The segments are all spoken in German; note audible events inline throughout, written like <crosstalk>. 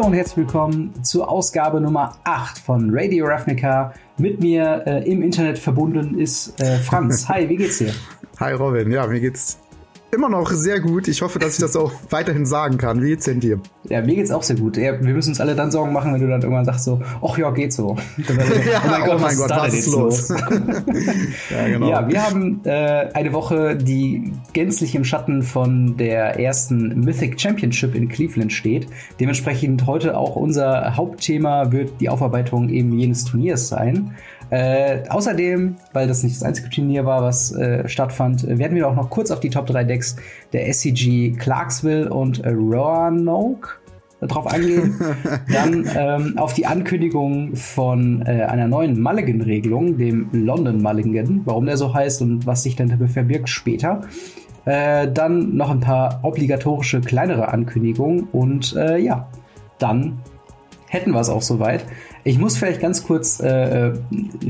Hallo und herzlich willkommen zur Ausgabe Nummer 8 von Radio Ravnica. Mit mir äh, im Internet verbunden ist äh, Franz. <laughs> Hi, wie geht's dir? Hi Robin, ja, mir geht's immer noch sehr gut. Ich hoffe, dass ich das auch weiterhin sagen kann. Wie geht's denn dir? Ja, mir geht's auch sehr gut. Ja, wir müssen uns alle dann Sorgen machen, wenn du dann irgendwann sagst so, ach ja, geht so. <laughs> so ja, oh mein Gott, oh mein Gott, was ist los? <laughs> <laughs> ja, genau. Ja, wir haben äh, eine Woche, die gänzlich im Schatten von der ersten Mythic Championship in Cleveland steht. Dementsprechend heute auch unser Hauptthema wird die Aufarbeitung eben jenes Turniers sein. Äh, außerdem, weil das nicht das einzige Turnier war, was äh, stattfand, werden wir auch noch kurz auf die Top 3 Decks der SCG Clarksville und äh, Roanoke drauf eingehen. <laughs> Dann ähm, auf die Ankündigung von äh, einer neuen Mulligan-Regelung, dem London Mulligan, warum der so heißt und was sich dahinter verbirgt später. Äh, dann noch ein paar obligatorische kleinere Ankündigungen und äh, ja, dann hätten wir es auch soweit. Ich muss vielleicht ganz kurz äh, äh,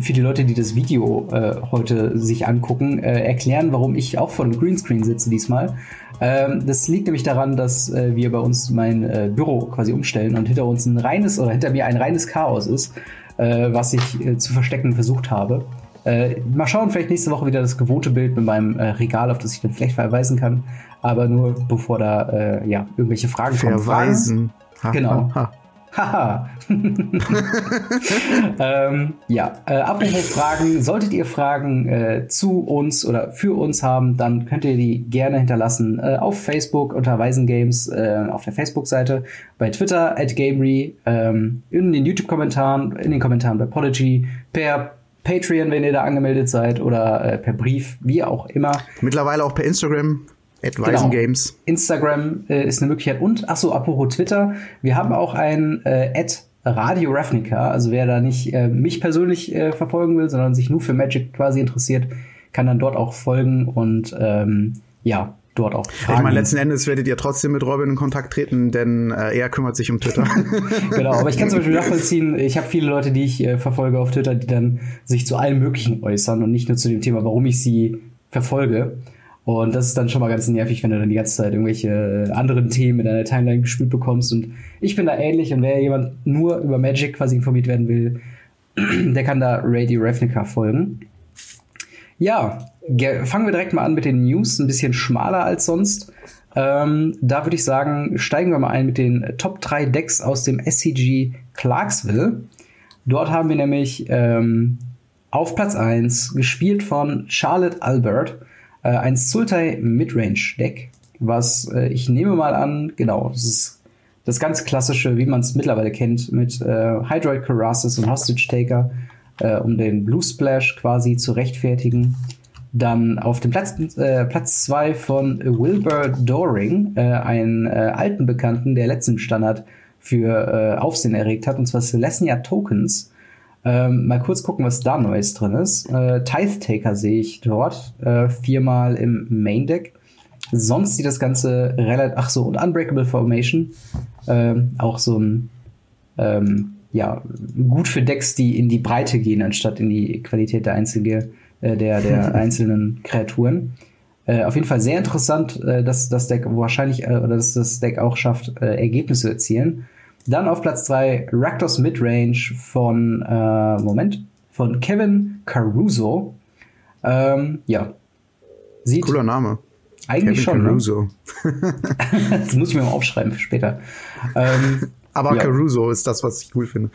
für die Leute, die das Video äh, heute sich angucken, äh, erklären, warum ich auch vor dem Greenscreen sitze diesmal. Ähm, das liegt nämlich daran, dass äh, wir bei uns mein äh, Büro quasi umstellen und hinter uns ein reines oder hinter mir ein reines Chaos ist, was ich zu verstecken versucht habe. mal schauen, vielleicht nächste Woche wieder das gewohnte Bild mit meinem Regal, auf das ich dann vielleicht verweisen kann. Aber nur bevor da ja irgendwelche Fragen verweisen. kommen. Verweisen. Genau. Ha, ha. Haha. <laughs> ähm, ja, äh, apropos Fragen, solltet ihr Fragen äh, zu uns oder für uns haben, dann könnt ihr die gerne hinterlassen äh, auf Facebook unter Weisengames äh, auf der Facebook-Seite, bei Twitter at Gamery, ähm, in den YouTube-Kommentaren, in den Kommentaren bei Podigy, per Patreon, wenn ihr da angemeldet seid, oder äh, per Brief, wie auch immer. Mittlerweile auch per Instagram. Advising genau. Games. Instagram äh, ist eine Möglichkeit. Und, ach so, apropos Twitter, wir haben auch ein äh, Ad Radio Ravnica. Also wer da nicht äh, mich persönlich äh, verfolgen will, sondern sich nur für Magic quasi interessiert, kann dann dort auch folgen und ähm, ja, dort auch fragen. Ich meine, letzten Endes werdet ihr trotzdem mit Robin in Kontakt treten, denn äh, er kümmert sich um Twitter. <laughs> genau, aber ich kann zum Beispiel nachvollziehen, ich habe viele Leute, die ich äh, verfolge auf Twitter, die dann sich zu allem Möglichen äußern und nicht nur zu dem Thema, warum ich sie verfolge. Und das ist dann schon mal ganz nervig, wenn du dann die ganze Zeit irgendwelche äh, anderen Themen in deiner Timeline gespielt bekommst. Und ich bin da ähnlich und wer jemand nur über Magic quasi informiert werden will, <clears throat> der kann da Radio Ravnica folgen. Ja, fangen wir direkt mal an mit den News, ein bisschen schmaler als sonst. Ähm, da würde ich sagen, steigen wir mal ein mit den Top 3 Decks aus dem SCG Clarksville. Dort haben wir nämlich ähm, auf Platz 1 gespielt von Charlotte Albert äh, ein Sultai Midrange Deck, was äh, ich nehme mal an, genau, das ist das ganz klassische, wie man es mittlerweile kennt, mit äh, Hydroid Karasis und Hostage Taker, äh, um den Blue Splash quasi zu rechtfertigen. Dann auf dem Platz 2 äh, Platz zwei von Wilbur Doring, äh, einen alten Bekannten, der letzten Standard für Aufsehen erregt hat, und zwar Celestia Tokens. Ähm, mal kurz gucken, was da Neues drin ist. Äh, Tithe Taker sehe ich dort. Äh, viermal im Main Deck. Sonst sieht das Ganze relativ. Ach so, und Unbreakable Formation. Ähm, auch so ein. Ähm, ja, gut für Decks, die in die Breite gehen, anstatt in die Qualität der, einzige, äh, der, der <laughs> einzelnen Kreaturen. Äh, auf jeden Fall sehr interessant, äh, dass das Deck wahrscheinlich, äh, oder dass das Deck auch schafft, äh, Ergebnisse zu erzielen. Dann auf Platz 2 Raktos Midrange von, äh, Moment, von Kevin Caruso. Ähm, ja. Sieht Cooler Name. Eigentlich Kevin schon. Ne? Caruso. Ne? <laughs> das muss ich mir mal aufschreiben für später. Ähm, <laughs> Aber ja. Caruso ist das, was ich cool finde.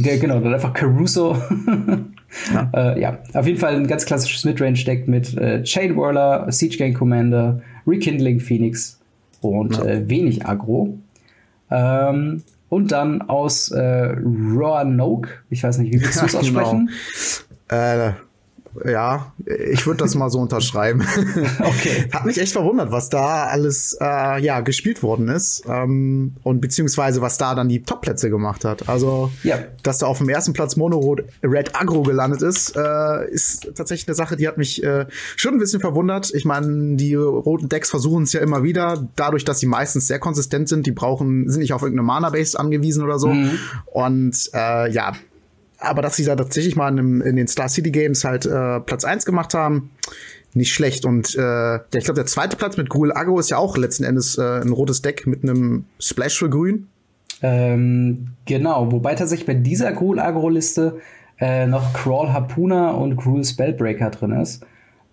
Ja, genau, dann einfach Caruso. <laughs> ja. Äh, ja, auf jeden Fall ein ganz klassisches Midrange-Deck mit äh, Chain Whirler, Siege Gang Commander, Rekindling Phoenix und ja. äh, wenig Agro. Ähm, und dann aus äh, Roanoke. Ich weiß nicht, wie willst du es <laughs> aussprechen? Genau. Äh, ja, ich würde das mal so unterschreiben. <laughs> okay. Hat mich echt verwundert, was da alles äh, ja gespielt worden ist ähm, und beziehungsweise was da dann die Topplätze gemacht hat. Also, ja. dass da auf dem ersten Platz Mono Red Agro gelandet ist, äh, ist tatsächlich eine Sache, die hat mich äh, schon ein bisschen verwundert. Ich meine, die roten Decks versuchen es ja immer wieder, dadurch, dass sie meistens sehr konsistent sind. Die brauchen sind nicht auf irgendeine Mana Base angewiesen oder so. Mhm. Und äh, ja, aber dass sie da tatsächlich mal in, in den Star City Games halt äh, Platz eins gemacht haben, nicht schlecht. Und äh, ja, ich glaube, der zweite Platz mit Gruel Agro ist ja auch letzten Endes äh, ein rotes Deck mit einem Splash für Grün. Ähm, genau, wobei tatsächlich bei dieser Gruul Agro-Liste äh, noch Crawl Harpuna und Cruel Spellbreaker drin ist.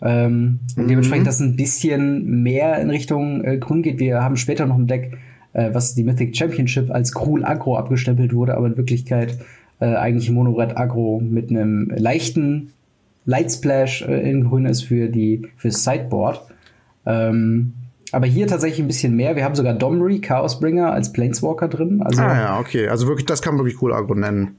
Ähm, und dementsprechend mhm. das ein bisschen mehr in Richtung äh, Grün geht. Wir haben später noch ein Deck, äh, was die Mythic Championship als Cruel Agro abgestempelt wurde, aber in Wirklichkeit äh, eigentlich Mono-Red Agro mit einem leichten Light Splash äh, in Grün ist für die fürs Sideboard. Ähm, aber hier tatsächlich ein bisschen mehr. Wir haben sogar Domri, Chaosbringer, als Planeswalker drin. Also, ah ja, okay. Also wirklich, das kann man wirklich cool Agro nennen.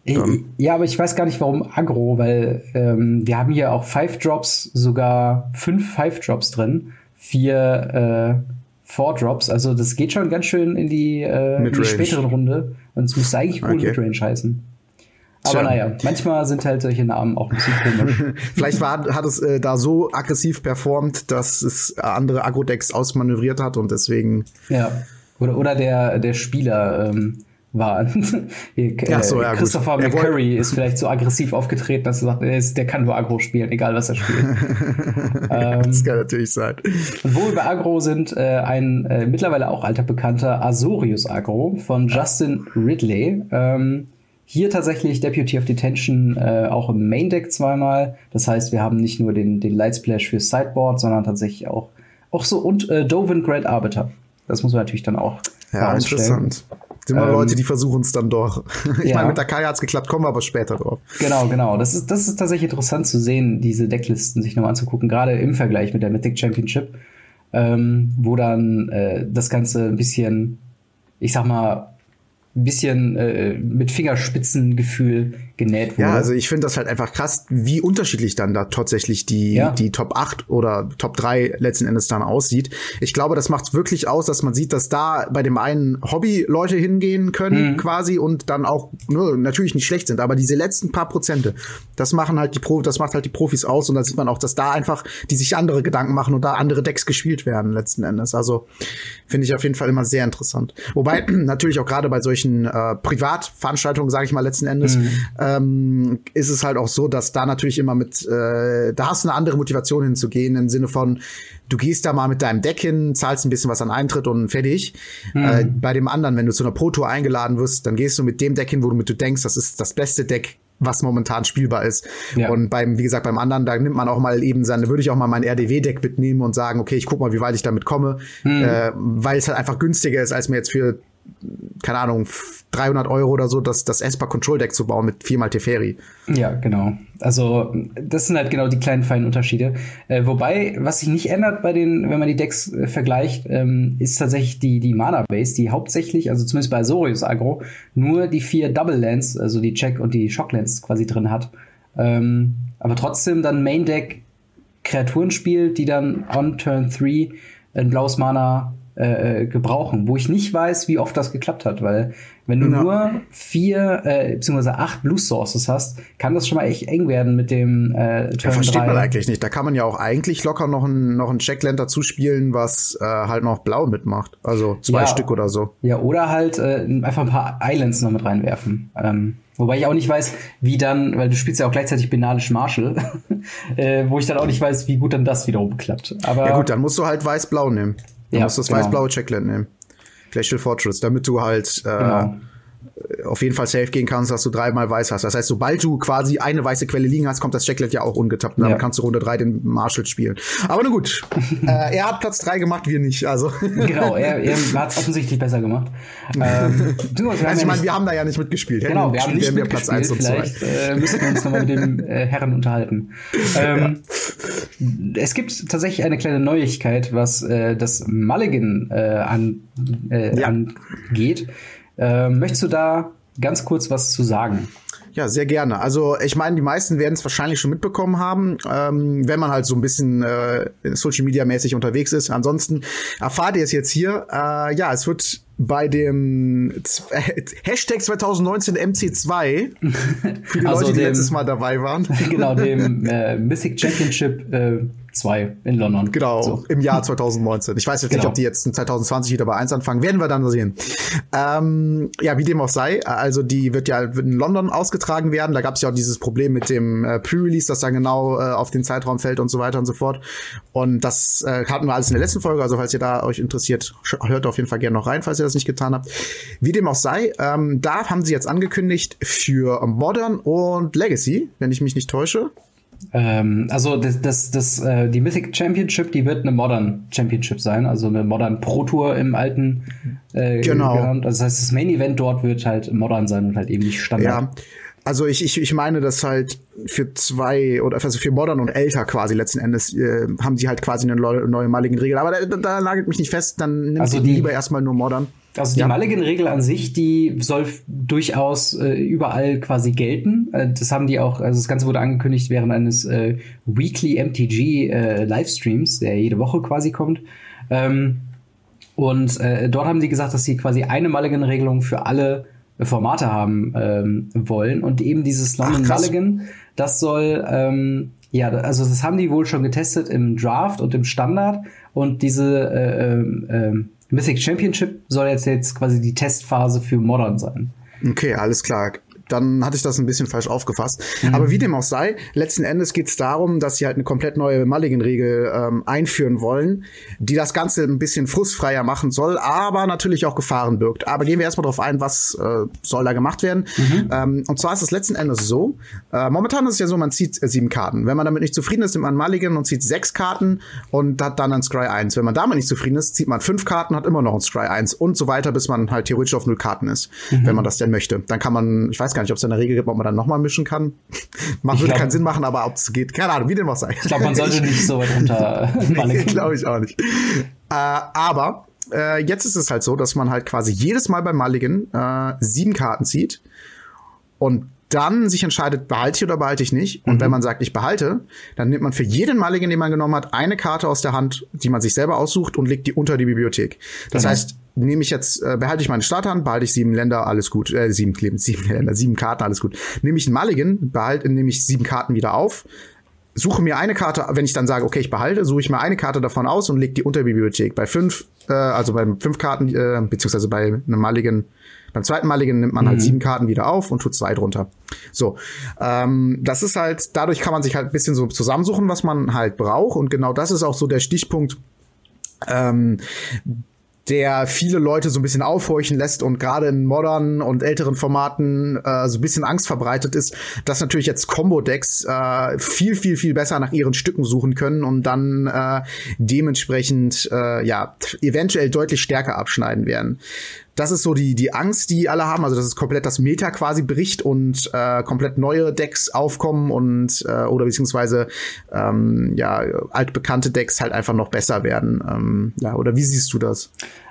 Ja, aber ich weiß gar nicht, warum Agro, weil ähm, wir haben hier auch Five Drops, sogar fünf Five Drops drin, vier äh, Four Drops. Also das geht schon ganz schön in die, äh, in die späteren Runde. Und es müsste eigentlich cool okay. Midrange heißen. Aber Tja. naja, manchmal sind halt solche Namen auch ein bisschen komisch. <laughs> Vielleicht war, hat es äh, da so aggressiv performt, dass es andere Agro-Decks ausmanövriert hat und deswegen. Ja. Oder, oder der, der Spieler ähm, war. <laughs> Hier, äh, so, ja, Christopher gut. McCurry ist vielleicht so aggressiv aufgetreten, dass er sagt, er ist, der kann nur Agro spielen, egal was er spielt. <laughs> ähm, das kann natürlich sein. Und wo wir bei Agro sind, äh, ein äh, mittlerweile auch alter Bekannter Azorius Agro von Justin Ridley. Ähm, hier tatsächlich Deputy of Detention äh, auch im Main Deck zweimal. Das heißt, wir haben nicht nur den, den Light Splash für Sideboard, sondern tatsächlich auch, auch so und äh, Dovin Great Arbiter. Das muss man natürlich dann auch. Ja, interessant. Sind immer ähm, Leute, die versuchen es dann doch. <laughs> ich ja. meine, mit der Kaya hat's geklappt, kommen wir aber später drauf. Genau, genau. Das ist, das ist tatsächlich interessant zu sehen, diese Decklisten sich nochmal anzugucken, gerade im Vergleich mit der Mythic Championship, ähm, wo dann äh, das Ganze ein bisschen, ich sag mal, ein bisschen äh, mit Fingerspitzengefühl genäht wurde. Ja, also ich finde das halt einfach krass, wie unterschiedlich dann da tatsächlich die, ja. die Top 8 oder Top 3 letzten Endes dann aussieht. Ich glaube, das macht wirklich aus, dass man sieht, dass da bei dem einen Hobby-Leute hingehen können mhm. quasi und dann auch ne, natürlich nicht schlecht sind, aber diese letzten paar Prozente, das machen halt die Pro das macht halt die Profis aus und da sieht man auch, dass da einfach die sich andere Gedanken machen und da andere Decks gespielt werden letzten Endes. Also finde ich auf jeden Fall immer sehr interessant. Wobei <clears throat> natürlich auch gerade bei solchen äh, Privatveranstaltungen, sage ich mal letzten Endes, mhm ähm, ist es halt auch so, dass da natürlich immer mit, äh, da hast du eine andere Motivation hinzugehen, im Sinne von, du gehst da mal mit deinem Deck hin, zahlst ein bisschen was an Eintritt und fertig. Mhm. Äh, bei dem anderen, wenn du zu einer Pro-Tour eingeladen wirst, dann gehst du mit dem Deck hin, wo du mit du denkst, das ist das beste Deck was momentan spielbar ist. Ja. Und beim, wie gesagt, beim anderen, da nimmt man auch mal eben seine, würde ich auch mal mein RDW-Deck mitnehmen und sagen, okay, ich guck mal, wie weit ich damit komme, mhm. äh, weil es halt einfach günstiger ist, als mir jetzt für keine Ahnung, 300 Euro oder so, das, das Esper Control Deck zu bauen mit viermal Teferi. Ja, genau. Also, das sind halt genau die kleinen feinen Unterschiede. Äh, wobei, was sich nicht ändert bei den, wenn man die Decks äh, vergleicht, ähm, ist tatsächlich die, die Mana Base, die hauptsächlich, also zumindest bei Sorius Agro, nur die vier Double Lands, also die Check und die Shock Lands quasi drin hat. Ähm, aber trotzdem dann Main Deck Kreaturen spielt, die dann on Turn 3 ein blaues Mana äh, äh, gebrauchen, wo ich nicht weiß, wie oft das geklappt hat, weil wenn du ja. nur vier äh, bzw. acht Blue Sources hast, kann das schon mal echt eng werden mit dem äh, Turn ja, versteht 3. man eigentlich nicht. Da kann man ja auch eigentlich locker noch ein noch ein Checkland dazu spielen, was äh, halt noch blau mitmacht. Also zwei ja, Stück oder so. Ja, oder halt äh, einfach ein paar Islands noch mit reinwerfen. Ähm, wobei ich auch nicht weiß, wie dann, weil du spielst ja auch gleichzeitig Benalisch Marshall, <laughs> äh, wo ich dann auch nicht weiß, wie gut dann das wiederum klappt. Aber ja gut, dann musst du halt weiß-blau nehmen. Du ja, musst das genau. weiß-blaue Checkland nehmen. Glacial Fortress, damit du halt äh, genau auf jeden Fall safe gehen kannst, dass du dreimal weiß hast. Das heißt, sobald du quasi eine weiße Quelle liegen hast, kommt das Checklet ja auch ungetappt. Und dann ja. kannst du Runde drei den Marshall spielen. Aber na gut. <laughs> äh, er hat Platz drei gemacht, wir nicht. Also. genau, er, er <laughs> hat es offensichtlich besser gemacht. Ähm, du, also ich meine, wir haben da ja nicht mitgespielt. Genau, wir haben nicht wir Platz eins und Vielleicht äh, müssen wir uns nochmal mit den äh, Herren unterhalten. Ähm, ja. Es gibt tatsächlich eine kleine Neuigkeit, was äh, das Mulligan äh, an, äh, ja. angeht. Äh, möchtest du da ganz kurz was zu sagen? Ja, sehr gerne. Also ich meine, die meisten werden es wahrscheinlich schon mitbekommen haben, ähm, wenn man halt so ein bisschen äh, Social Media mäßig unterwegs ist. Ansonsten erfahrt ihr es jetzt hier. Äh, ja, es wird bei dem Hashtag 2019 MC2 <laughs> für die also Leute, die dem, letztes Mal dabei waren. <laughs> Genau, dem <laughs> äh, Mythic Championship äh, 2 in London. Genau, so. im Jahr 2019. Ich weiß jetzt genau. nicht, ob die jetzt in 2020 wieder bei 1 anfangen. Werden wir dann sehen. Ähm, ja, wie dem auch sei. Also die wird ja in London ausgetragen werden. Da gab es ja auch dieses Problem mit dem äh, Pre-Release, das dann genau äh, auf den Zeitraum fällt und so weiter und so fort. Und das äh, hatten wir alles in der letzten Folge. Also falls ihr da euch interessiert, hört auf jeden Fall gerne noch rein, falls ihr ihr das nicht getan habt. Wie dem auch sei, ähm, da haben sie jetzt angekündigt für Modern und Legacy, wenn ich mich nicht täusche. Ähm, also das, das, das, äh, die Mythic Championship, die wird eine Modern Championship sein, also eine Modern Pro Tour im alten. Äh, genau. Genannt. Also das heißt, das Main Event dort wird halt Modern sein und halt eben nicht Standard. Ja. Also ich, ich, ich meine, dass halt für zwei oder also für Modern und älter quasi letzten Endes äh, haben sie halt quasi eine neue Mulligan-Regel. Aber da, da nagelt mich nicht fest, dann nimmt also die, lieber erstmal nur Modern. Also die ja. Mulligan-Regel an sich, die soll durchaus äh, überall quasi gelten. Äh, das haben die auch, also das Ganze wurde angekündigt während eines äh, Weekly MTG äh, Livestreams, der jede Woche quasi kommt. Ähm, und äh, dort haben sie gesagt, dass sie quasi eine Mulligan-Regelung für alle Formate haben ähm, wollen. Und eben dieses London Ach, Mulligan, das soll, ähm, ja, also das haben die wohl schon getestet im Draft und im Standard. Und diese äh, äh, Mythic Championship soll jetzt, jetzt quasi die Testphase für Modern sein. Okay, alles klar dann hatte ich das ein bisschen falsch aufgefasst. Mhm. Aber wie dem auch sei, letzten Endes geht es darum, dass sie halt eine komplett neue Mulligan-Regel ähm, einführen wollen, die das Ganze ein bisschen frustfreier machen soll, aber natürlich auch Gefahren birgt. Aber gehen wir erstmal darauf ein, was äh, soll da gemacht werden. Mhm. Ähm, und zwar ist es letzten Endes so, äh, momentan ist es ja so, man zieht äh, sieben Karten. Wenn man damit nicht zufrieden ist, nimmt man Mulligan und zieht sechs Karten und hat dann ein Scry 1. Wenn man damit nicht zufrieden ist, zieht man fünf Karten, hat immer noch ein Scry 1 und so weiter, bis man halt theoretisch auf null Karten ist, mhm. wenn man das denn möchte. Dann kann man, ich weiß gar nicht, ob es eine Regel gibt, ob man dann nochmal mischen kann. <laughs> Macht würde keinen Sinn machen, aber ob es geht, keine Ahnung, wie dem was sei. Ich glaube, man sollte nicht so weit <laughs> runter. nee, glaube ich auch nicht. Äh, aber äh, jetzt ist es halt so, dass man halt quasi jedes Mal beim Mulligan äh, sieben Karten zieht und dann sich entscheidet, behalte ich oder behalte ich nicht. Und mhm. wenn man sagt, ich behalte, dann nimmt man für jeden Mulligan, den man genommen hat, eine Karte aus der Hand, die man sich selber aussucht und legt die unter die Bibliothek. Das genau. heißt, nehme ich jetzt, äh, behalte ich meine Starthand, behalte ich sieben Länder, alles gut, äh, sieben, <laughs> sieben Länder, sieben Karten, alles gut. Nehme ich einen Mulligan, behalte, nehme ich sieben Karten wieder auf, suche mir eine Karte, wenn ich dann sage, okay, ich behalte, suche ich mir eine Karte davon aus und lege die unter Bibliothek. Bei fünf, äh, also bei fünf Karten, äh, beziehungsweise bei einem Mulligan, beim zweiten Mulligan nimmt man halt mhm. halt sieben Karten wieder auf und tut zwei drunter. So, ähm, das ist halt, dadurch kann man sich halt ein bisschen so zusammensuchen, was man halt braucht und genau das ist auch so der Stichpunkt, ähm, der viele Leute so ein bisschen aufhorchen lässt und gerade in modernen und älteren Formaten äh, so ein bisschen Angst verbreitet ist, dass natürlich jetzt Combo-Decks äh, viel, viel, viel besser nach ihren Stücken suchen können und dann äh, dementsprechend äh, ja eventuell deutlich stärker abschneiden werden. Das ist so die, die Angst, die alle haben, also dass es komplett das Meta quasi bricht und äh, komplett neue Decks aufkommen und äh, oder beziehungsweise ähm, ja altbekannte Decks halt einfach noch besser werden. Ähm, ja, oder wie siehst du das?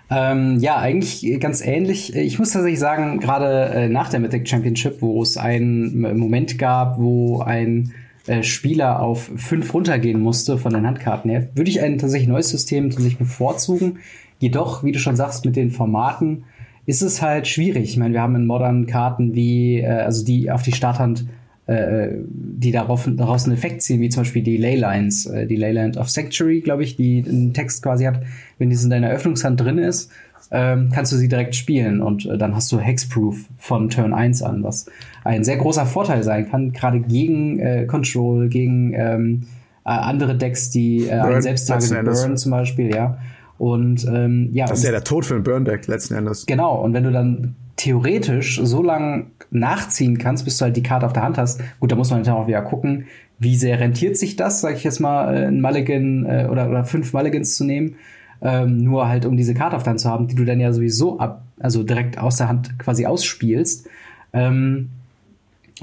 Ähm, ja, eigentlich ganz ähnlich. Ich muss tatsächlich sagen, gerade äh, nach der Mythic Championship, wo es einen Moment gab, wo ein äh, Spieler auf fünf runtergehen musste von den Handkarten her, würde ich ein tatsächlich neues System tatsächlich bevorzugen. Jedoch, wie du schon sagst, mit den Formaten ist es halt schwierig. Ich meine, wir haben in modernen Karten wie, äh, also die auf die Starthand, äh, die darauf, daraus einen Effekt ziehen, wie zum Beispiel die Leylines, äh, die Leyland of Sanctuary, glaube ich, die einen Text quasi hat, wenn die in deiner Öffnungshand drin ist, ähm, kannst du sie direkt spielen und äh, dann hast du Hexproof von Turn 1 an, was ein sehr großer Vorteil sein kann, gerade gegen äh, Control, gegen ähm, äh, andere Decks, die äh, Burn, Selbsttarget Burn zum Beispiel, ja. Und ähm, ja. Das ist ja der Tod für ein Burn-Deck letzten Endes. Genau, und wenn du dann theoretisch so lang nachziehen kannst, bis du halt die Karte auf der Hand hast, gut, da muss man natürlich auch wieder gucken, wie sehr rentiert sich das, sag ich jetzt mal, äh, ein Mulligan äh, oder, oder fünf Mulligans zu nehmen. Ähm, nur halt, um diese Karte auf der Hand zu haben, die du dann ja sowieso ab, also direkt aus der Hand quasi ausspielst. Ähm,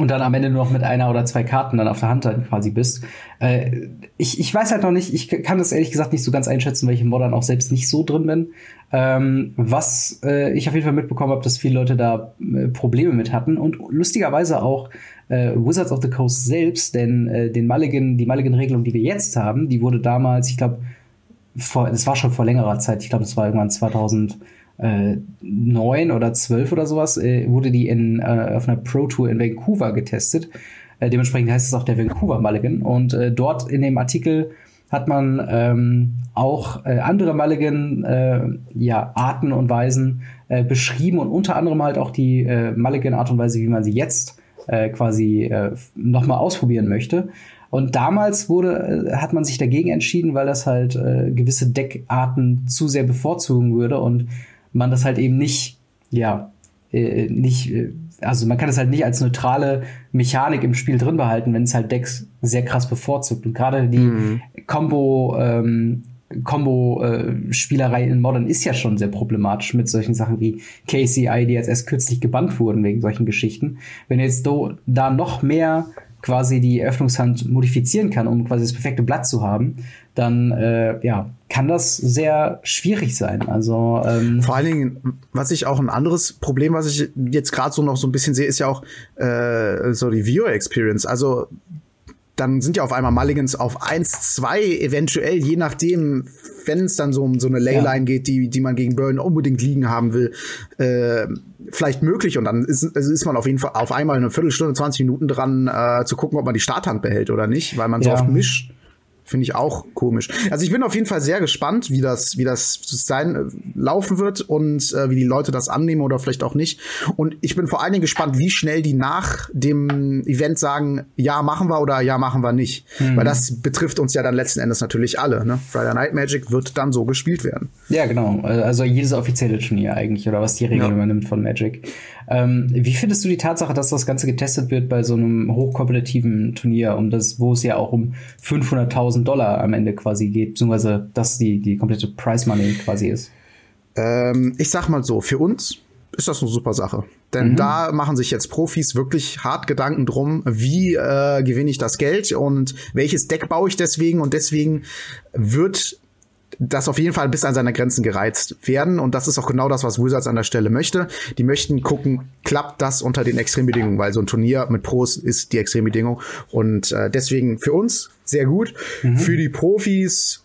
und dann am Ende nur noch mit einer oder zwei Karten dann auf der Hand dann quasi bist. Äh, ich, ich weiß halt noch nicht, ich kann das ehrlich gesagt nicht so ganz einschätzen, weil ich im Modern auch selbst nicht so drin bin. Ähm, was äh, ich auf jeden Fall mitbekommen habe, dass viele Leute da äh, Probleme mit hatten und lustigerweise auch äh, Wizards of the Coast selbst, denn äh, den Mulligan, die Mulligan-Regelung, die wir jetzt haben, die wurde damals, ich glaube, das war schon vor längerer Zeit, ich glaube, das war irgendwann 2000 äh, neun oder zwölf oder sowas, äh, wurde die in, äh, auf einer Pro Tour in Vancouver getestet. Äh, dementsprechend heißt es auch der Vancouver Mulligan. Und äh, dort in dem Artikel hat man ähm, auch äh, andere Mulligan äh, ja, Arten und Weisen äh, beschrieben und unter anderem halt auch die äh, Mulligan Art und Weise, wie man sie jetzt äh, quasi äh, nochmal ausprobieren möchte. Und damals wurde, äh, hat man sich dagegen entschieden, weil das halt äh, gewisse Deckarten zu sehr bevorzugen würde und man das halt eben nicht, ja, äh, nicht, äh, also man kann es halt nicht als neutrale Mechanik im Spiel drin behalten, wenn es halt Decks sehr krass bevorzugt. Und gerade die mhm. Combo, ähm, Combo-Spielerei in Modern ist ja schon sehr problematisch mit solchen Sachen wie KCI, die jetzt erst kürzlich gebannt wurden wegen solchen Geschichten. Wenn jetzt do, da noch mehr quasi die Öffnungshand modifizieren kann, um quasi das perfekte Blatt zu haben, dann äh, ja, kann das sehr schwierig sein. Also ähm vor allen Dingen, was ich auch ein anderes Problem, was ich jetzt gerade so noch so ein bisschen sehe, ist ja auch äh, so die Viewer Experience. Also dann sind ja auf einmal Mulligans auf 1, 2 eventuell, je nachdem, wenn es dann so um so eine Leyline ja. geht, die, die man gegen Burn unbedingt liegen haben will, äh, vielleicht möglich. Und dann ist, also ist man auf jeden Fall auf einmal eine Viertelstunde, 20 Minuten dran, äh, zu gucken, ob man die Starthand behält oder nicht, weil man so oft mischt. Finde ich auch komisch. Also ich bin auf jeden Fall sehr gespannt, wie das, wie das sein äh, laufen wird und äh, wie die Leute das annehmen oder vielleicht auch nicht. Und ich bin vor allen Dingen gespannt, wie schnell die nach dem Event sagen, ja machen wir oder ja machen wir nicht, mhm. weil das betrifft uns ja dann letzten Endes natürlich alle. Ne? Friday Night Magic wird dann so gespielt werden. Ja genau, also jedes offizielle Turnier eigentlich oder was die Regel ja. übernimmt von Magic. Ähm, wie findest du die Tatsache, dass das Ganze getestet wird bei so einem hochkompetitiven Turnier, um das, wo es ja auch um 500.000 Dollar am Ende quasi geht, beziehungsweise dass die, die komplette Price Money quasi ist? Ähm, ich sag mal so, für uns ist das eine super Sache. Denn mhm. da machen sich jetzt Profis wirklich hart Gedanken drum, wie äh, gewinne ich das Geld und welches Deck baue ich deswegen. Und deswegen wird das auf jeden Fall bis an seine Grenzen gereizt werden. Und das ist auch genau das, was Wizards an der Stelle möchte. Die möchten gucken, klappt das unter den Extrembedingungen, weil so ein Turnier mit Pros ist die Extrembedingung. Und äh, deswegen für uns sehr gut. Mhm. Für die Profis,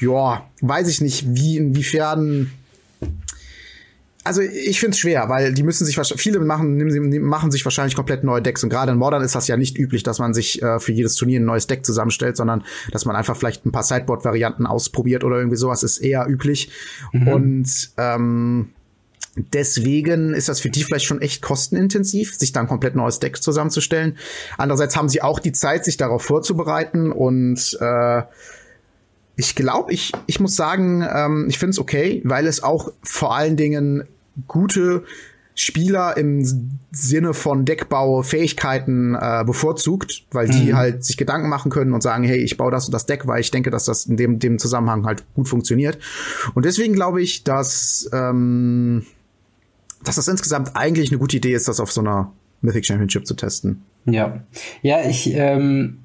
ja, weiß ich nicht, wie, inwiefern also ich finde es schwer, weil die müssen sich viele machen machen sich wahrscheinlich komplett neue Decks und gerade in Modern ist das ja nicht üblich, dass man sich äh, für jedes Turnier ein neues Deck zusammenstellt, sondern dass man einfach vielleicht ein paar Sideboard Varianten ausprobiert oder irgendwie sowas ist eher üblich mhm. und ähm, Deswegen ist das für die vielleicht schon echt kostenintensiv, sich da ein komplett neues Deck zusammenzustellen. Andererseits haben sie auch die Zeit, sich darauf vorzubereiten und äh, ich glaube, ich, ich muss sagen, ähm, ich finde es okay, weil es auch vor allen Dingen gute Spieler im Sinne von Deckbau Fähigkeiten äh, bevorzugt, weil die mhm. halt sich Gedanken machen können und sagen, hey, ich baue das und das Deck, weil ich denke, dass das in dem, dem Zusammenhang halt gut funktioniert. Und deswegen glaube ich, dass, ähm, dass das insgesamt eigentlich eine gute Idee ist, das auf so einer Mythic Championship zu testen. Ja. Ja, ich, ähm,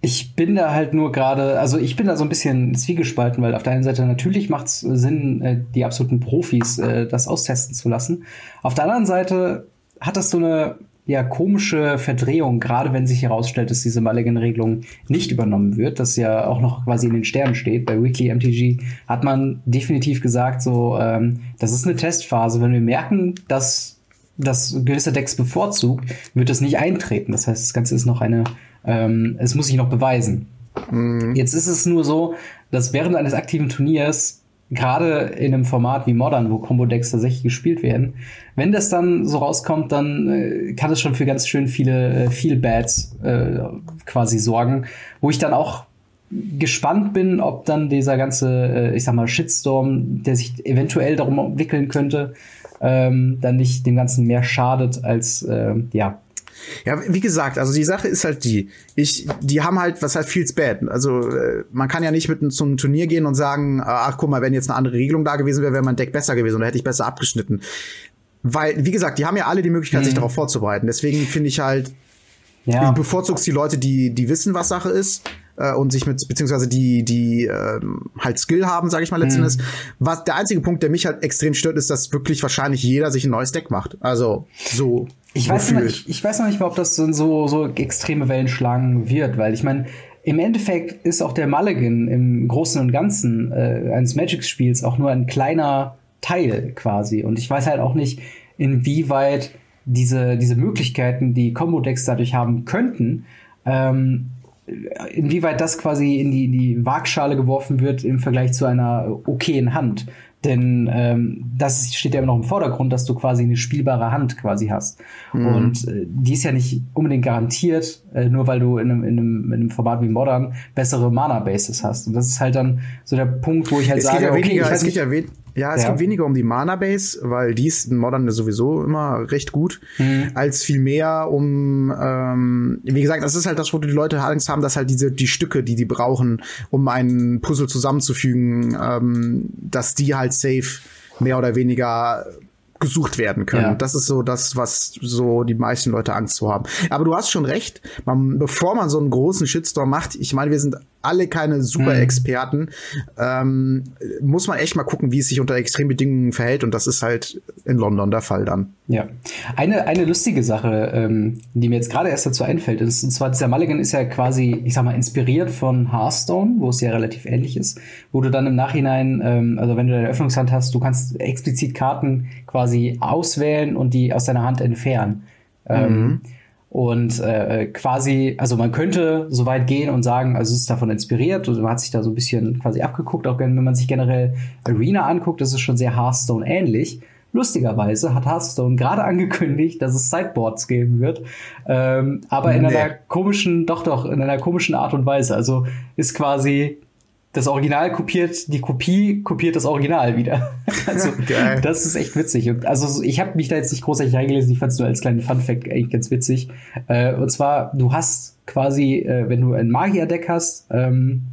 ich bin da halt nur gerade, also ich bin da so ein bisschen zwiegespalten, weil auf der einen Seite natürlich macht es Sinn, äh, die absoluten Profis äh, das austesten zu lassen. Auf der anderen Seite hat das so eine ja komische Verdrehung, gerade wenn sich herausstellt, dass diese Mulligan-Regelung nicht übernommen wird, das ja auch noch quasi in den Sternen steht. Bei Weekly MTG hat man definitiv gesagt, so ähm, das ist eine Testphase. Wenn wir merken, dass das gewisse Decks bevorzugt, wird das nicht eintreten. Das heißt, das Ganze ist noch eine ähm, es muss sich noch beweisen. Mhm. Jetzt ist es nur so, dass während eines aktiven Turniers gerade in einem Format wie Modern, wo Combo-Decks tatsächlich gespielt werden, wenn das dann so rauskommt, dann äh, kann es schon für ganz schön viele äh, Feel-Bads äh, quasi sorgen, wo ich dann auch gespannt bin, ob dann dieser ganze, äh, ich sag mal, Shitstorm, der sich eventuell darum wickeln könnte, ähm, dann nicht dem Ganzen mehr schadet als äh, ja ja, wie gesagt, also die Sache ist halt die, ich, die haben halt, was heißt feels bad. Also äh, man kann ja nicht mit zum Turnier gehen und sagen, ach guck mal, wenn jetzt eine andere Regelung da gewesen wäre, wäre mein Deck besser gewesen oder hätte ich besser abgeschnitten. Weil, wie gesagt, die haben ja alle die Möglichkeit, mhm. sich darauf vorzubereiten. Deswegen finde ich halt, ja. bevorzugst die Leute, die, die wissen, was Sache ist äh, und sich mit, beziehungsweise die, die äh, halt Skill haben, sage ich mal letztendlich. Mhm. Was der einzige Punkt, der mich halt extrem stört, ist, dass wirklich wahrscheinlich jeder sich ein neues Deck macht. Also so ich weiß, noch, ich, ich weiß noch nicht mal, ob das so, so extreme Wellen schlagen wird, weil ich meine, im Endeffekt ist auch der Mulligan im Großen und Ganzen äh, eines Magic-Spiels auch nur ein kleiner Teil quasi. Und ich weiß halt auch nicht, inwieweit diese, diese Möglichkeiten, die Combo-Decks dadurch haben könnten, ähm, inwieweit das quasi in die, in die Waagschale geworfen wird im Vergleich zu einer okayen Hand. Denn ähm, das steht ja immer noch im Vordergrund, dass du quasi eine spielbare Hand quasi hast. Mhm. Und äh, die ist ja nicht unbedingt garantiert, äh, nur weil du in einem, in, einem, in einem Format wie Modern bessere Mana-Bases hast. Und das ist halt dann so der Punkt, wo ich halt es sage, ja okay, weniger, es geht ja Ja, es Ja. geht weniger um die Mana-Base, weil die ist in Modern sowieso immer recht gut, als vielmehr um, ähm, wie gesagt, das ist halt das, wo die Leute Angst haben, dass halt diese, die Stücke, die die brauchen, um ein Puzzle zusammenzufügen, ähm, dass die halt safe mehr oder weniger gesucht werden können. Ja. Das ist so das, was so die meisten Leute Angst vor haben. Aber du hast schon recht, man, bevor man so einen großen Shitstorm macht, ich meine, wir sind alle keine Super-Experten, ähm, muss man echt mal gucken, wie es sich unter Extrembedingungen verhält. Und das ist halt in London der Fall dann. Ja. Eine, eine lustige Sache, ähm, die mir jetzt gerade erst dazu einfällt, ist, und zwar dieser Mulligan ist ja quasi, ich sag mal, inspiriert von Hearthstone, wo es ja relativ ähnlich ist, wo du dann im Nachhinein, ähm, also wenn du deine Öffnungshand hast, du kannst explizit Karten quasi auswählen und die aus deiner Hand entfernen. Ähm, und äh, quasi, also man könnte so weit gehen und sagen, also es ist davon inspiriert und man hat sich da so ein bisschen quasi abgeguckt, auch wenn man sich generell Arena anguckt, das ist schon sehr Hearthstone ähnlich. Lustigerweise hat Hearthstone gerade angekündigt, dass es Sideboards geben wird, ähm, aber in Nee. einer komischen, doch doch, in einer komischen Art und Weise. Also ist quasi das Original kopiert, die Kopie kopiert das Original wieder. <laughs> Also Geil. das ist echt witzig. Und also ich habe mich da jetzt nicht großartig reingelesen, ich fand es nur als kleinen Fun-Fact eigentlich ganz witzig. Äh, und zwar, du hast quasi, äh, wenn du ein Magier-Deck hast, ähm,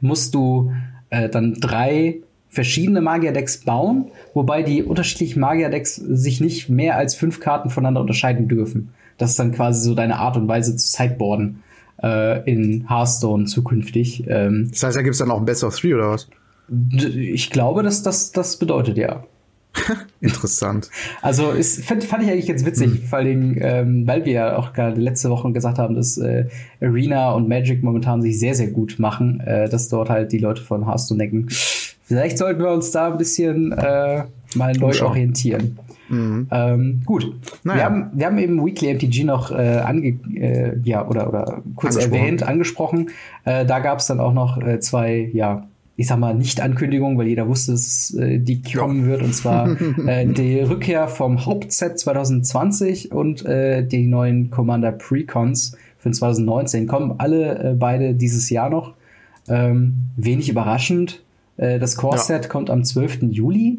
musst du äh, dann drei verschiedene Magier-Decks bauen, wobei die unterschiedlichen Magier-Decks sich nicht mehr als fünf Karten voneinander unterscheiden dürfen. Das ist dann quasi so deine Art und Weise zu Sideboarden äh, in Hearthstone zukünftig. Ähm, Das heißt, da gibt's dann auch ein Best of Three oder was? ich glaube, dass das das bedeutet, ja. <laughs> Interessant. Also ist, fand, fand ich eigentlich ganz witzig, vor allem, ähm, weil wir ja auch gerade letzte Woche gesagt haben, dass äh, Arena und Magic momentan sich sehr, sehr gut machen, äh, dass dort halt die Leute von Hearthstone denken, vielleicht sollten wir uns da ein bisschen äh, mal neu Umschauen. Orientieren. Ähm, gut. Naja. Wir, haben, wir haben eben Weekly MTG noch äh, ange, äh, ja, oder, oder kurz Angesprochen. erwähnt, angesprochen. Äh, da gab es dann auch noch äh, zwei, ja, ich sag mal, Nicht-Ankündigungen, weil jeder wusste, dass äh, die kommen wird. Und zwar <laughs> äh, die Rückkehr vom Hauptset 2020 und äh, die neuen Commander Precons für 2019 kommen alle äh, beide dieses Jahr noch. Ähm, wenig überraschend. Äh, das Core-Set kommt am 12. Juli.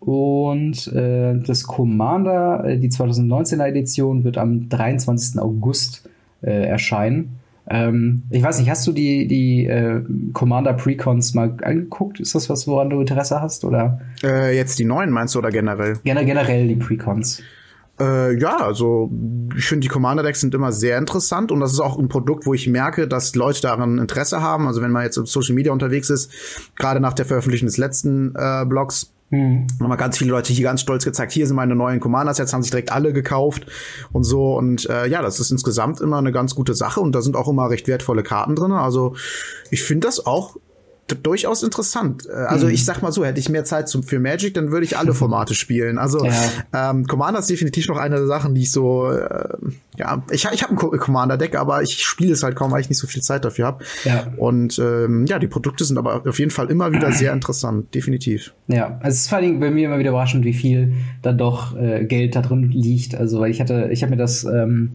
Und äh, das Commander, äh, die 2019er Edition, wird am 23. August äh, erscheinen. Ähm, ich weiß nicht, hast du die, die äh, Commander Precons mal angeguckt? Ist das was, woran du Interesse hast? Oder Äh, jetzt die neuen meinst du oder generell? Gener generell die Precons? Äh, ja, also ich finde die Commander Decks sind immer sehr interessant und das ist auch ein Produkt, wo ich merke, dass Leute daran Interesse haben. Also wenn man jetzt auf Social Media unterwegs ist, gerade nach der Veröffentlichung des letzten Blogs, Hm. haben ganz viele Leute hier ganz stolz gezeigt, hier sind meine neuen Commander Sets, haben sich direkt alle gekauft und so und äh, ja, das ist insgesamt immer eine ganz gute Sache und da sind auch immer recht wertvolle Karten drin. Also ich finde das auch durchaus interessant. Äh, Also ich sag mal so, hätte ich mehr Zeit zum, für Magic, dann würde ich alle Formate spielen. Also Ja. ähm, Commander ist definitiv noch eine der Sachen, die ich so, äh, ja, ich, ich habe ein Co- Commander-Deck, aber ich spiele es halt kaum, weil ich nicht so viel Zeit dafür habe. Ja. Und ähm, ja, die Produkte sind aber auf jeden Fall immer wieder <clears throat> sehr interessant, definitiv. Ja, also es ist vor allen Dingen bei mir immer wieder überraschend, wie viel dann doch äh, Geld da drin liegt. Also weil ich hatte, ich habe mir das ähm,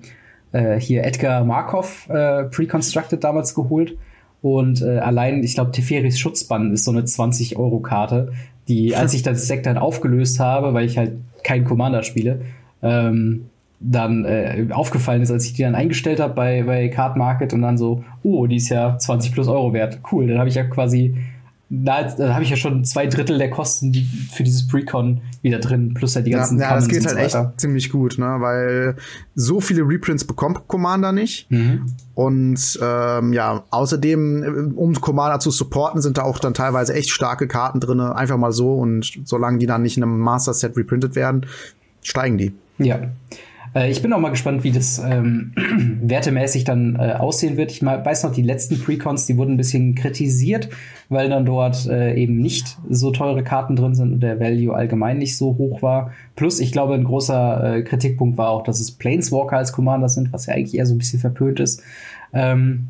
äh, hier Edgar Markov äh, Pre-Constructed damals geholt und äh, allein, ich glaube, Teferis Schutzbann ist so eine 20 Euro Karte, die, <laughs> als ich das Deck dann aufgelöst habe, weil ich halt keinen Commander spiele, ähm, dann äh, aufgefallen ist, als ich die dann eingestellt habe bei, bei Card Market und dann so, oh, die ist ja 20 plus Euro wert. Cool, dann habe ich ja quasi, na, dann habe ich ja schon zwei Drittel der Kosten die, für dieses Precon wieder drin, plus halt die Ja, ganzen ja, das Commons geht halt so echt weiter. ziemlich gut, ne? Weil so viele Reprints bekommt Commander nicht. Mhm. Und ähm, ja, außerdem, äh, um Commander zu supporten, sind da auch dann teilweise echt starke Karten drin. Einfach mal so. Und solange die dann nicht in einem Master-Set reprintet werden, steigen die. Ja. Äh, Ich bin auch mal gespannt, wie das ähm, <clears throat> wertemäßig dann äh, aussehen wird. Ich mal, weiß noch, die letzten Precons, die wurden ein bisschen kritisiert, weil dann dort äh, eben nicht so teure Karten drin sind und der Value allgemein nicht so hoch war. Plus, ich glaube, ein großer äh, Kritikpunkt war auch, dass es Planeswalker als Commander sind, was ja eigentlich eher so ein bisschen verpönt ist. Ähm,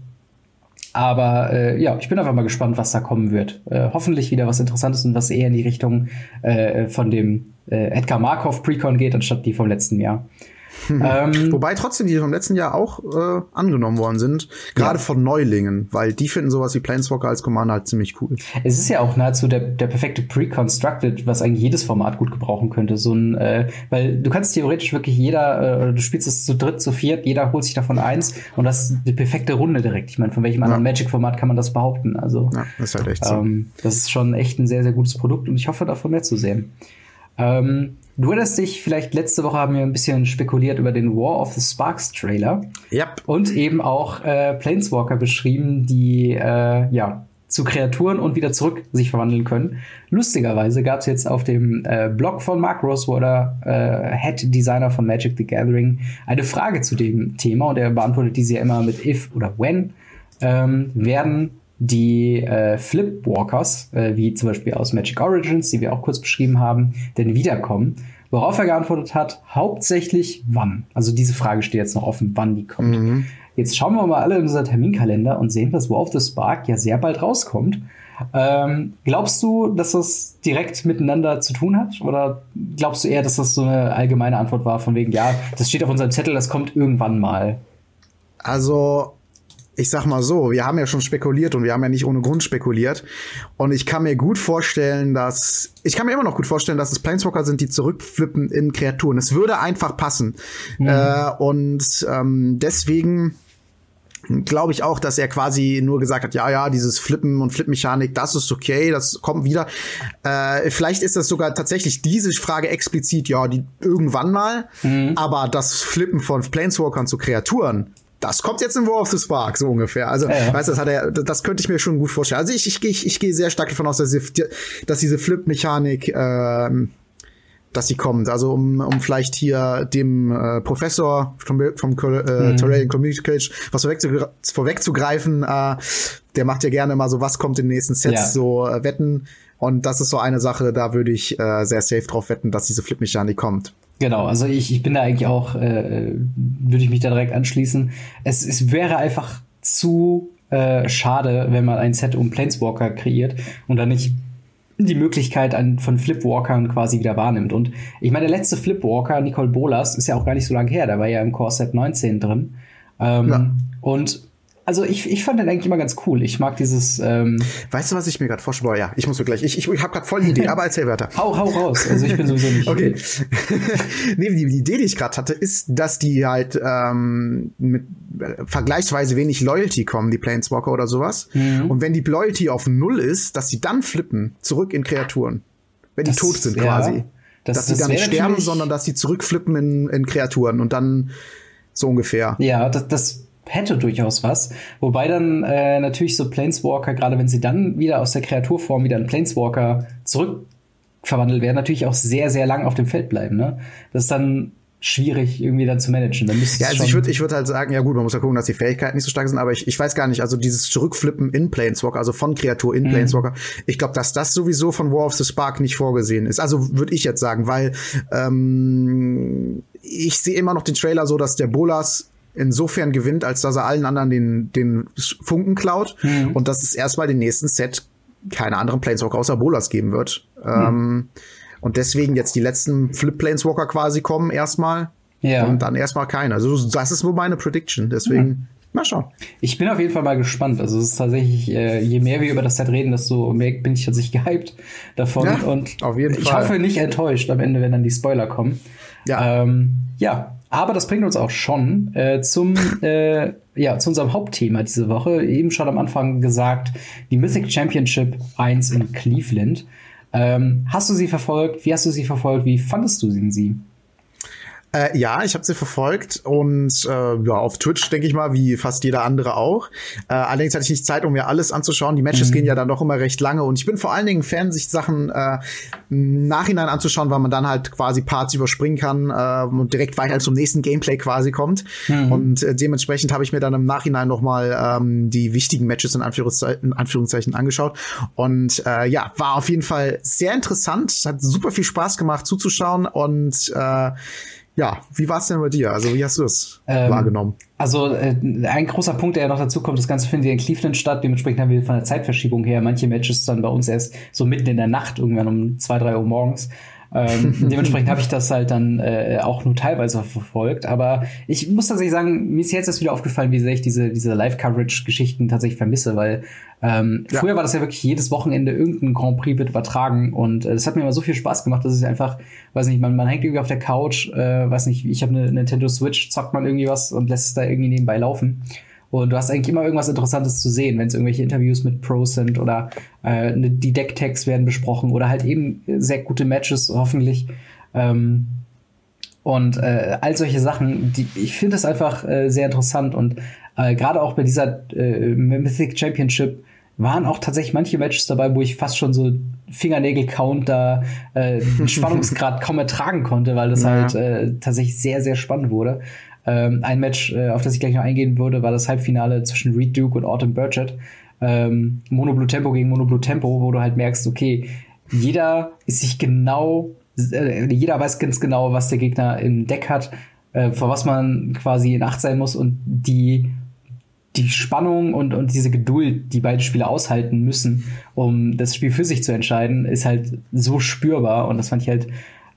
aber äh, ja, ich bin einfach mal gespannt, was da kommen wird. Äh, hoffentlich wieder was Interessantes und was eher in die Richtung äh, von dem äh, Edgar Markov Precon geht, anstatt die vom letzten Jahr. <laughs> ähm, Wobei trotzdem die vom letzten Jahr auch äh, angenommen worden sind, gerade ja. von Neulingen, weil die finden sowas wie Planeswalker als Commander halt ziemlich cool. Es ist ja auch nahezu der, der perfekte Pre-Constructed, was eigentlich jedes Format gut gebrauchen könnte. So ein, äh, weil du kannst theoretisch wirklich jeder, äh, du spielst es zu dritt, zu viert, jeder holt sich davon eins und das ist die perfekte Runde direkt. Ich meine, von welchem anderen Magic-Format kann man das behaupten? Also, ja, das ist halt echt so. Ähm, das ist schon echt ein sehr, sehr gutes Produkt und ich hoffe, davon mehr zu sehen. Ähm, du erinnerst dich, vielleicht letzte Woche haben wir ein bisschen spekuliert über den War of the Sparks Trailer. Yep. Und eben auch äh, Planeswalker beschrieben, die äh, ja zu Kreaturen und wieder zurück sich verwandeln können. Lustigerweise gab es jetzt auf dem äh, Blog von Mark Rosewater, äh, Head Designer von Magic the Gathering, eine Frage zu dem Thema und er beantwortet diese ja immer mit if oder when. Ähm, werden die äh, Flipwalkers, äh, wie zum Beispiel aus Magic Origins, die wir auch kurz beschrieben haben, denn wiederkommen. Worauf er geantwortet hat, hauptsächlich wann. Also diese Frage steht jetzt noch offen, wann die kommt. Mhm. Jetzt schauen wir mal alle in unser Terminkalender und sehen, dass War of the Spark ja sehr bald rauskommt. Ähm, glaubst du, dass das direkt miteinander zu tun hat? Oder glaubst du eher, dass das so eine allgemeine Antwort war, von wegen, ja, das steht auf unserem Zettel, das kommt irgendwann mal? Also, ich sag mal so, wir haben ja schon spekuliert und wir haben ja nicht ohne Grund spekuliert. Und ich kann mir gut vorstellen, dass, ich kann mir immer noch gut vorstellen, dass es Planeswalker sind, die zurückflippen in Kreaturen. Es würde einfach passen. Mhm. Äh, und ähm, deswegen glaube ich auch, dass er quasi nur gesagt hat, ja, ja, dieses Flippen und Flip-Mechanik, das ist okay, das kommt wieder. Äh, vielleicht ist das sogar tatsächlich diese Frage explizit, ja, die irgendwann mal, mhm. aber das Flippen von Planeswalkern zu Kreaturen, das kommt jetzt in War of the Spark, so ungefähr. Also, ja, ja. weißt du, das hat er, das könnte ich mir schon gut vorstellen. Also ich, ich, ich, ich gehe sehr stark davon aus, dass, sie, dass diese Flip-Mechanik, ähm, dass sie kommt. Also um, um vielleicht hier dem äh, Professor vom, vom äh, mhm. Terrain Communication was vorwegzugre vorwegzugreifen, äh, der macht ja gerne mal so, was kommt in den nächsten Sets, ja. so äh, Wetten. Und das ist so eine Sache, da würde ich äh, sehr safe drauf wetten, dass diese Flip-Mechanik kommt. Genau, also ich, ich bin da eigentlich auch, äh, würde ich mich da direkt anschließen. Es, es wäre einfach zu äh, schade, wenn man ein Set um Planeswalker kreiert und dann nicht die Möglichkeit an, von Flipwalkern quasi wieder wahrnimmt. Und ich meine, der letzte Flipwalker, Nicole Bolas, ist ja auch gar nicht so lange her, der war ja im Core Set 19 drin. Ähm, ja. Und also ich, ich fand den eigentlich immer ganz cool. Ich mag dieses. Ähm weißt du, was ich mir gerade vorstelle? Ja, ich muss mir gleich. Ich, ich, ich habe gerade voll die Idee, <laughs> aber erzähl weiter. hau, hau raus. Also ich bin sowieso nicht. <laughs> okay. <laughs> nee, die, die Idee, die ich gerade hatte, ist, dass die halt ähm, mit äh, vergleichsweise wenig Loyalty kommen, die Planeswalker oder sowas. Mhm. Und wenn die Loyalty auf null ist, dass sie dann flippen zurück in Kreaturen, wenn das, die tot sind quasi. Ja, das, dass sie dann nicht sterben, sondern dass sie zurückflippen in, in Kreaturen und dann so ungefähr. Ja, das, das hätte durchaus was. Wobei dann äh, natürlich so Planeswalker, gerade wenn sie dann wieder aus der Kreaturform wieder in Planeswalker zurückverwandelt werden, natürlich auch sehr, sehr lang auf dem Feld bleiben. Ne? Das ist dann schwierig irgendwie dann zu managen. Dann ja, also ich würde ich würde halt sagen, ja gut, man muss ja gucken, dass die Fähigkeiten nicht so stark sind, aber ich, ich weiß gar nicht, also dieses Zurückflippen in Planeswalker, also von Kreatur in mhm. Planeswalker, ich glaube, dass das sowieso von War of the Spark nicht vorgesehen ist. Also würde ich jetzt sagen, weil ähm, ich sehe immer noch den Trailer so, dass der Bolas insofern gewinnt, als dass er allen anderen den, den Funken klaut mhm. und dass es erstmal den nächsten Set keine anderen Planeswalker außer Bolas geben wird. Mhm. Ähm, und deswegen jetzt die letzten Flip-Planeswalker quasi kommen erstmal. Ja. Und dann erstmal keine. Also das ist wohl meine Prediction. Deswegen. Mhm. Mal schauen. Ich bin auf jeden Fall mal gespannt. Also es ist tatsächlich, äh, je mehr wir über das Set reden, desto mehr bin ich tatsächlich <laughs> gehypt davon. Ja, und auf jeden ich Fall. hoffe nicht enttäuscht am Ende, wenn dann die Spoiler kommen. Ja. Ähm, ja, aber das bringt uns auch schon äh, zum, äh, ja, zu unserem Hauptthema diese Woche. Eben schon am Anfang gesagt, die Mythic Championship 1 in Cleveland. Ähm, hast du sie verfolgt? Wie hast du sie verfolgt? Wie fandest du sie? Äh, ja, ich habe sie verfolgt und äh, ja, auf Twitch denke ich mal, wie fast jeder andere auch. Äh, allerdings hatte ich nicht Zeit, um mir alles anzuschauen. Die Matches mhm. gehen ja dann doch immer recht lange und ich bin vor allen Dingen Fan, sich Sachen äh, im Nachhinein anzuschauen, weil man dann halt quasi Parts überspringen kann äh, und direkt weiter zum nächsten Gameplay quasi kommt. Mhm. Und äh, dementsprechend habe ich mir dann im Nachhinein noch mal ähm, die wichtigen Matches in, Anführungszeichen, in Anführungszeichen angeschaut und äh, ja, war auf jeden Fall sehr interessant, hat super viel Spaß gemacht zuzuschauen und äh, ja, wie war es denn bei dir? Also, wie hast du es ähm, wahrgenommen? Also, äh, ein großer Punkt, der ja noch dazu kommt, das Ganze findet ja in Cleveland statt. Dementsprechend haben wir von der Zeitverschiebung her manche Matches dann bei uns erst so mitten in der Nacht, irgendwann um zwei, drei Uhr morgens. Ähm, <laughs> dementsprechend habe ich das halt dann äh, auch nur teilweise verfolgt. Aber ich muss tatsächlich sagen, mir ist jetzt erst wieder aufgefallen, wie sehr ich diese, diese Live-Coverage-Geschichten tatsächlich vermisse, weil ähm, ja. früher war das ja wirklich jedes Wochenende irgendein Grand Prix wird übertragen und es äh, hat mir immer so viel Spaß gemacht, dass es einfach, weiß nicht, man, man hängt irgendwie auf der Couch, äh, weiß nicht, ich habe eine Nintendo Switch, zockt man irgendwie was und lässt es da irgendwie nebenbei laufen. Und du hast eigentlich immer irgendwas Interessantes zu sehen, wenn es irgendwelche Interviews mit Pros sind oder äh, ne, die Deck-Tags werden besprochen oder halt eben sehr gute Matches, hoffentlich. Ähm, und äh, all solche Sachen, die, ich finde das einfach äh, sehr interessant und äh, gerade auch bei dieser äh, Mythic Championship waren auch tatsächlich manche Matches dabei, wo ich fast schon so Fingernägel-Count da äh, den <laughs> Spannungsgrad kaum ertragen konnte, weil das ja. halt äh, tatsächlich sehr, sehr spannend wurde. Ähm, ein Match, äh, auf das ich gleich noch eingehen würde, war das Halbfinale zwischen Reed Duke und Autumn Burchett. Ähm, Mono Blue Tempo gegen Mono Blue Tempo, wo du halt merkst, okay, jeder ist sich genau, äh, jeder weiß ganz genau, was der Gegner im Deck hat, äh, vor was man quasi in Acht sein muss und die die Spannung und, und diese Geduld, die beide Spieler aushalten müssen, um das Spiel für sich zu entscheiden, ist halt so spürbar. Und das fand ich halt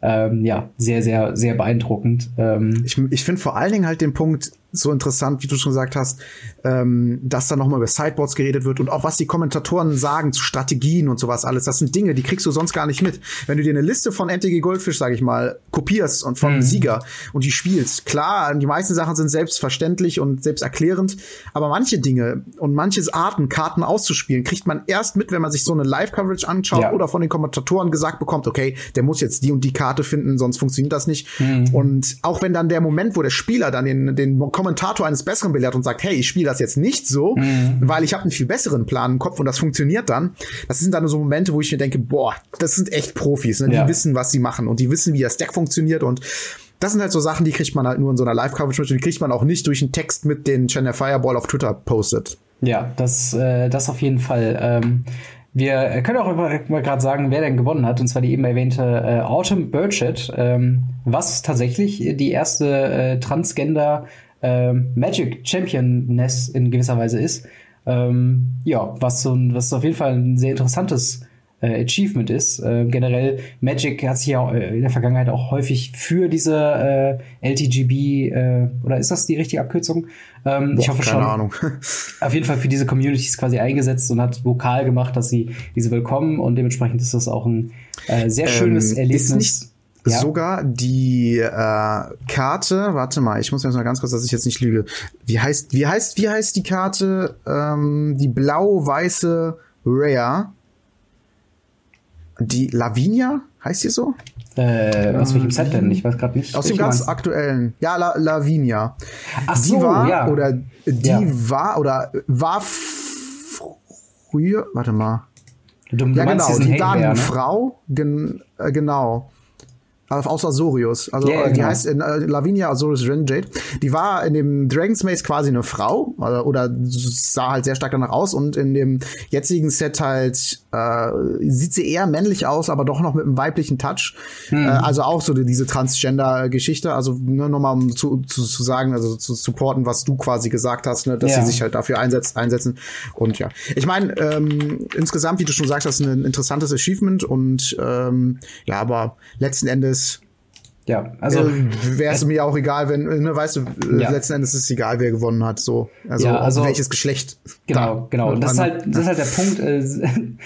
ähm, ja, sehr, sehr, sehr beeindruckend. Ähm, ich ich finde vor allen Dingen halt den Punkt, so interessant, wie du schon gesagt hast, ähm, dass da nochmal über Sideboards geredet wird und auch was die Kommentatoren sagen zu Strategien und sowas alles. Das sind Dinge, die kriegst du sonst gar nicht mit. Wenn du dir eine Liste von NTG Goldfish, sage ich mal, kopierst und vom mhm. Sieger und die spielst, klar, die meisten Sachen sind selbstverständlich und selbsterklärend, aber manche Dinge und manche Arten, Karten auszuspielen, kriegt man erst mit, wenn man sich so eine Live-Coverage anschaut ja. oder von den Kommentatoren gesagt bekommt, okay, der muss jetzt die und die Karte finden, sonst funktioniert das nicht. Mhm. Und auch wenn dann der Moment, wo der Spieler dann den, den Kommentator eines Besseren belehrt und sagt, hey, ich spiele das jetzt nicht so, mhm. weil ich habe einen viel besseren Plan im Kopf und das funktioniert dann. Das sind dann so Momente, wo ich mir denke, boah, das sind echt Profis, ne? die ja. wissen, was sie machen und die wissen, wie das Deck funktioniert und das sind halt so Sachen, die kriegt man halt nur in so einer Live-Coverage mit und die kriegt man auch nicht durch einen Text mit den Channel Fireball auf Twitter postet. Ja, das, äh, das auf jeden Fall. Ähm, wir können auch mal gerade sagen, wer denn gewonnen hat, und zwar die eben erwähnte äh, Autumn Burchett, ähm, was tatsächlich die erste äh, Transgender äh, Magic Championess in gewisser Weise ist. Ähm, ja, was so ein, was auf jeden Fall ein sehr interessantes äh, Achievement ist. Äh, generell Magic hat sich ja äh, in der Vergangenheit auch häufig für diese äh, LTGB äh, oder ist das die richtige Abkürzung? Ähm, Boah, ich hoffe keine schon. Ahnung. <laughs> auf jeden Fall für diese Communities quasi eingesetzt und hat vokal gemacht, dass sie diese willkommen und dementsprechend ist das auch ein äh, sehr schönes ähm, Erlebnis ja. sogar die äh, Karte, warte mal, ich muss jetzt mal ganz kurz, dass ich jetzt nicht lüge. Wie heißt, wie heißt, wie heißt die Karte? Ähm, die blau-weiße Rare. Die Lavinia, heißt die so? Äh, aus welchem Set denn? Ich weiß gerade nicht. Aus dem ganz meinst. aktuellen. Ja, La Lavinia. Ach die so, war, ja. oder die ja. war, oder war früher, warte mal. Du, du ja, genau, die eine ne? Frau, gen, äh, genau aus Azorius. Also yeah, die genau. heißt in, äh, Lavinia Azorius Renjade. Die war in dem Dragon's Maze quasi eine Frau oder, oder sah halt sehr stark danach aus und in dem jetzigen Set halt äh, sieht sie eher männlich aus, aber doch noch mit einem weiblichen Touch. Mhm. Äh, also auch so diese Transgender-Geschichte. Also nur nochmal um zu, zu, zu sagen, also zu supporten, was du quasi gesagt hast, ne, dass ja. sie sich halt dafür einsetzt, einsetzen. Und ja, ich meine ähm, insgesamt, wie du schon sagst, das ist ein interessantes Achievement und ähm, ja, aber letzten Endes ja, also äh, wäre es mir auch egal, wenn, ne, weißt du, äh, ja. letzten Endes ist es egal, wer gewonnen hat, so. Also, ja, also welches Geschlecht. Genau, da, genau. Und das ist halt, das ist halt der Punkt, äh,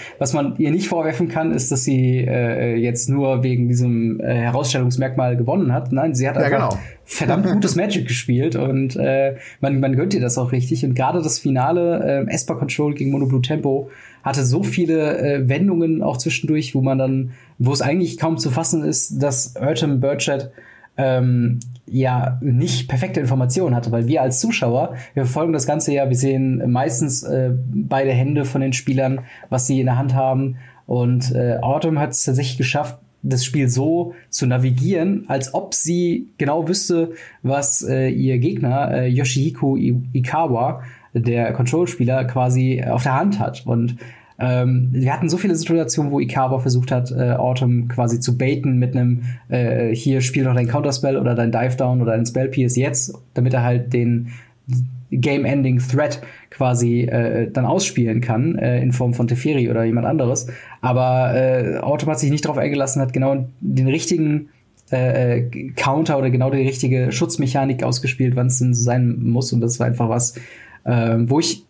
<laughs> was man ihr nicht vorwerfen kann, ist, dass sie äh, jetzt nur wegen diesem äh, Herausstellungsmerkmal gewonnen hat. Nein, sie hat einfach ja, genau. verdammt <laughs> gutes Magic gespielt und äh, man, man gönnt ihr das auch richtig. Und gerade das Finale, äh, Esper Control gegen Mono Blue Tempo, hatte so viele äh, Wendungen auch zwischendurch, wo man dann, wo es eigentlich kaum zu fassen ist, dass Ertem Burchett ähm, ja nicht perfekte Informationen hatte, weil wir als Zuschauer, wir verfolgen das Ganze ja, wir sehen meistens äh, beide Hände von den Spielern, was sie in der Hand haben. Und äh, Autumn hat es tatsächlich geschafft, das Spiel so zu navigieren, als ob sie genau wüsste, was äh, ihr Gegner äh, Yoshihiko Ikawa der Control-Spieler quasi auf der Hand hat. Und ähm, wir hatten so viele Situationen, wo Ikawa versucht hat, äh, Autumn quasi zu baiten mit einem äh, hier spiel doch dein Counterspell oder dein Dive Down oder dein Spell Pierce jetzt, damit er halt den Game-Ending-Threat quasi äh, dann ausspielen kann, äh, in Form von Teferi oder jemand anderes. Aber äh, Autumn hat sich nicht darauf eingelassen, hat genau den richtigen äh, äh, Counter oder genau die richtige Schutzmechanik ausgespielt, wann es denn sein muss. Und das war einfach was, äh, wo ich,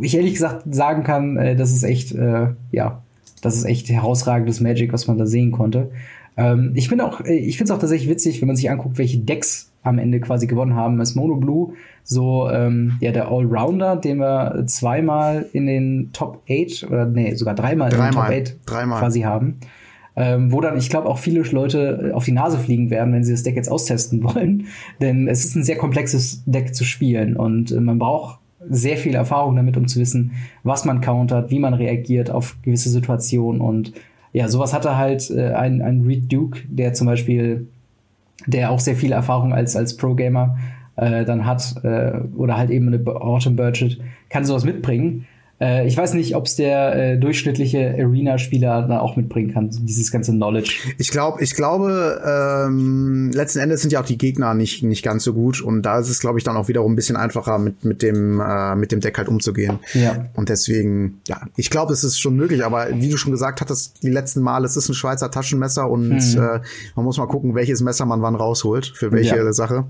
ich ehrlich gesagt sagen kann, äh, das ist echt, äh, ja, das ist echt herausragendes Magic, was man da sehen konnte. Ähm, ich bin auch, äh, ich finde es auch tatsächlich witzig, wenn man sich anguckt, welche Decks am Ende quasi gewonnen haben. Das Mono Blue, so ähm, ja der Allrounder, den wir zweimal in den Top 8 oder nee, sogar dreimal, dreimal in den Top 8 dreimal. quasi haben. Ähm, wo dann, ich glaube, auch viele Leute auf die Nase fliegen werden, wenn sie das Deck jetzt austesten <laughs> wollen. Denn es ist ein sehr komplexes Deck zu spielen und äh, man braucht sehr viel Erfahrung damit, um zu wissen, was man countert, wie man reagiert auf gewisse Situationen und ja, sowas hatte halt äh, ein, ein Reed Duke, der zum Beispiel, der auch sehr viel Erfahrung als, als Pro-Gamer äh, dann hat, äh, oder halt eben eine Autumn Budget, kann sowas mitbringen. Äh, ich weiß nicht, ob es der äh, durchschnittliche Arena-Spieler da auch mitbringen kann, dieses ganze Knowledge. Ich glaube, ich glaube, ähm, letzten Endes sind ja auch die Gegner nicht nicht ganz so gut und da ist es, glaube ich, dann auch wiederum ein bisschen einfacher mit mit dem äh, mit dem Deck halt umzugehen. Ja. Und deswegen, ja, ich glaube, es ist schon möglich, aber wie du schon gesagt hattest, die letzten Mal, es ist ein Schweizer Taschenmesser und mhm. äh, man muss mal gucken, welches Messer man wann rausholt für welche ja. Sache,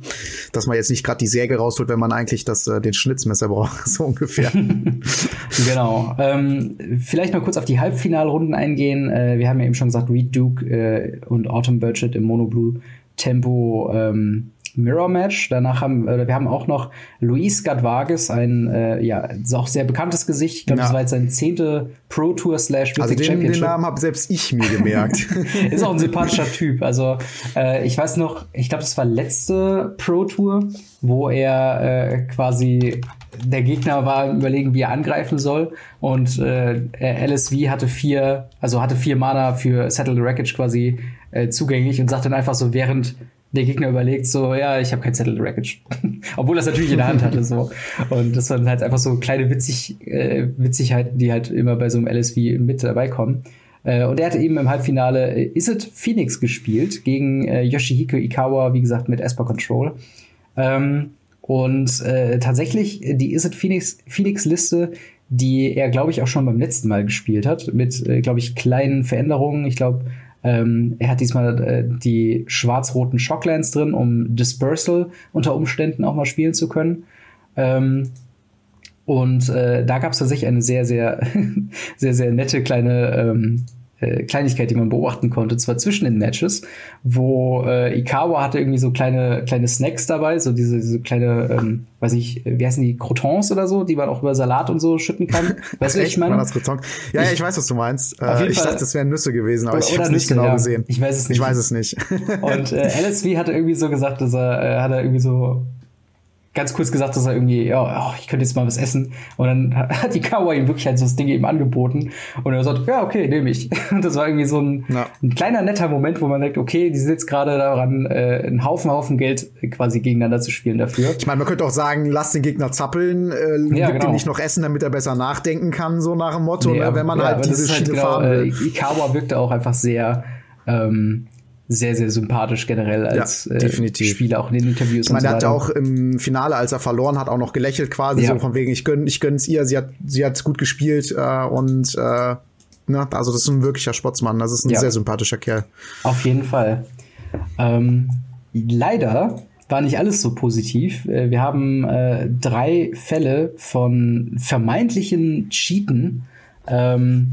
dass man jetzt nicht gerade die Säge rausholt, wenn man eigentlich das äh, den Schnitzmesser braucht, <laughs> so ungefähr. <laughs> Genau. Ähm, vielleicht mal kurz auf die Halbfinalrunden eingehen. Äh, wir haben ja eben schon gesagt, Reed Duke äh, und Autumn Burchett im Mono Blue Tempo ähm, Mirror Match. Danach haben äh, wir haben auch noch Luis Gadvages, ein äh, ja auch sehr bekanntes Gesicht. Ich glaube, ja. das war jetzt sein zehnte Pro Tour slash also den, den Namen habe selbst ich mir gemerkt. <laughs> ist auch ein sympathischer Typ. Also äh, ich weiß noch, ich glaube, das war letzte Pro Tour, wo er äh, quasi der Gegner war überlegen, wie er angreifen soll. Und äh, LSV hatte vier, also hatte vier Mana für Settle the Wreckage quasi äh, zugänglich und sagt dann einfach so, während der Gegner überlegt, so, ja, ich habe kein Settle the Wreckage. <laughs> Obwohl er es natürlich in der Hand hatte. so. Und das waren halt einfach so kleine Witzig, äh, Witzigkeiten, die halt immer bei so einem LSV mit dabei kommen. Äh, und er hatte eben im Halbfinale äh, Is It Phoenix gespielt gegen äh, Yoshihiko Ikawa, wie gesagt, mit Esper Control. Ähm, und äh, tatsächlich, die Is It Phoenix, Phoenix Liste, die er, glaube ich, auch schon beim letzten Mal gespielt hat, mit, äh, glaube ich, kleinen Veränderungen. Ich glaube, ähm, er hat diesmal äh, die schwarz-roten Shocklands drin, um Dispersal unter Umständen auch mal spielen zu können. Ähm, und äh, da gab es tatsächlich eine sehr, sehr, <laughs> sehr, sehr nette kleine ähm, äh, Kleinigkeit, die man beobachten konnte, zwar zwischen den Matches, wo äh, Ikawa hatte irgendwie so kleine kleine Snacks dabei, so diese, diese kleine, ähm, weiß ich, wie heißen die, Crotons oder so, die man auch über Salat und so schütten kann. <laughs> Weißt du, was ich meine? Das Ja, ich, ja, ich weiß, was du meinst. Äh, ich Fall, dachte, das wären Nüsse gewesen, aber oder, ich habe es nicht genau ja. gesehen. Ich weiß es nicht. Ich weiß es nicht. und äh, <laughs> LSV hatte irgendwie so gesagt, dass er, äh, hat er irgendwie so ganz kurz gesagt, dass er irgendwie, ja, oh, ich könnte jetzt mal was essen. Und dann <laughs> hat die Kawa ihm wirklich halt so das Ding eben angeboten. Und er sagt, ja, okay, nehme ich. <laughs> Und das war irgendwie so ein, ja. ein kleiner netter Moment, wo man denkt, okay, die sind jetzt gerade daran, äh, einen Haufen, Haufen Geld quasi gegeneinander zu spielen dafür. Ich meine, man könnte auch sagen, lass den Gegner zappeln, äh, ja, gib genau. ihm nicht noch Essen, damit er besser nachdenken kann, so nach dem Motto, nee, ne, wenn man ja, halt diese Schiene halt genau, fahren will. Äh, Ikawa wirkte auch einfach sehr, ähm, sehr, sehr sympathisch generell als ja, äh, Spieler, auch in den Interviews. Ich meine, so er hat ja auch im Finale, als er verloren hat, auch noch gelächelt quasi, ja. so von wegen, ich gönn, ich gönn's ihr, sie hat, sie hat gut gespielt äh, und äh, ne, also das ist ein wirklicher Sportsmann, das ist ein ja. sehr sympathischer Kerl. Auf jeden Fall. Ähm, leider war nicht alles so positiv. Äh, wir haben äh, drei Fälle von vermeintlichen Cheaten. Ähm,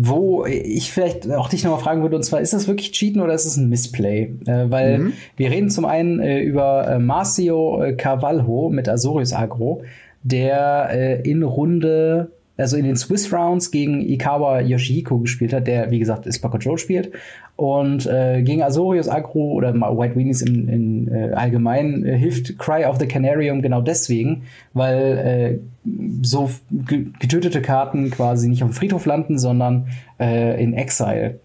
wo ich vielleicht auch dich nochmal fragen würde, und zwar, ist das wirklich Cheaten oder ist es ein Missplay? Äh, weil mhm. wir reden zum einen äh, über äh, Marcio äh, Carvalho mit Azorius Agro, der äh, in Runde also in den Swiss Rounds gegen Ikawa Yoshihiko gespielt hat, der, wie gesagt, Ispa Control spielt. Und äh, gegen Azorius Agro oder White Weenies in, in äh, allgemein äh, hilft Cry of the Canarium genau deswegen, weil äh, so getötete Karten quasi nicht auf dem Friedhof landen, sondern äh, in Exile.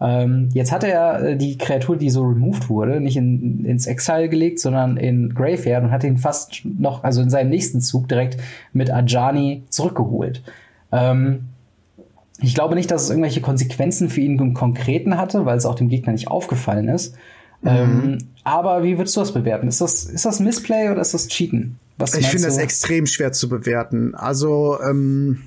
Ähm, jetzt hat er äh, die Kreatur, die so removed wurde, nicht in, ins Exile gelegt, sondern in Graveyard und hat ihn fast noch, also in seinem nächsten Zug direkt mit Ajani zurückgeholt. Ähm, ich glaube nicht, dass es irgendwelche Konsequenzen für ihn im Konkreten hatte, weil es auch dem Gegner nicht aufgefallen ist. Mhm. Ähm, aber wie würdest du das bewerten? Ist das, ist das Missplay oder ist das Cheaten? Was ich finde es extrem schwer zu bewerten. Also, ähm,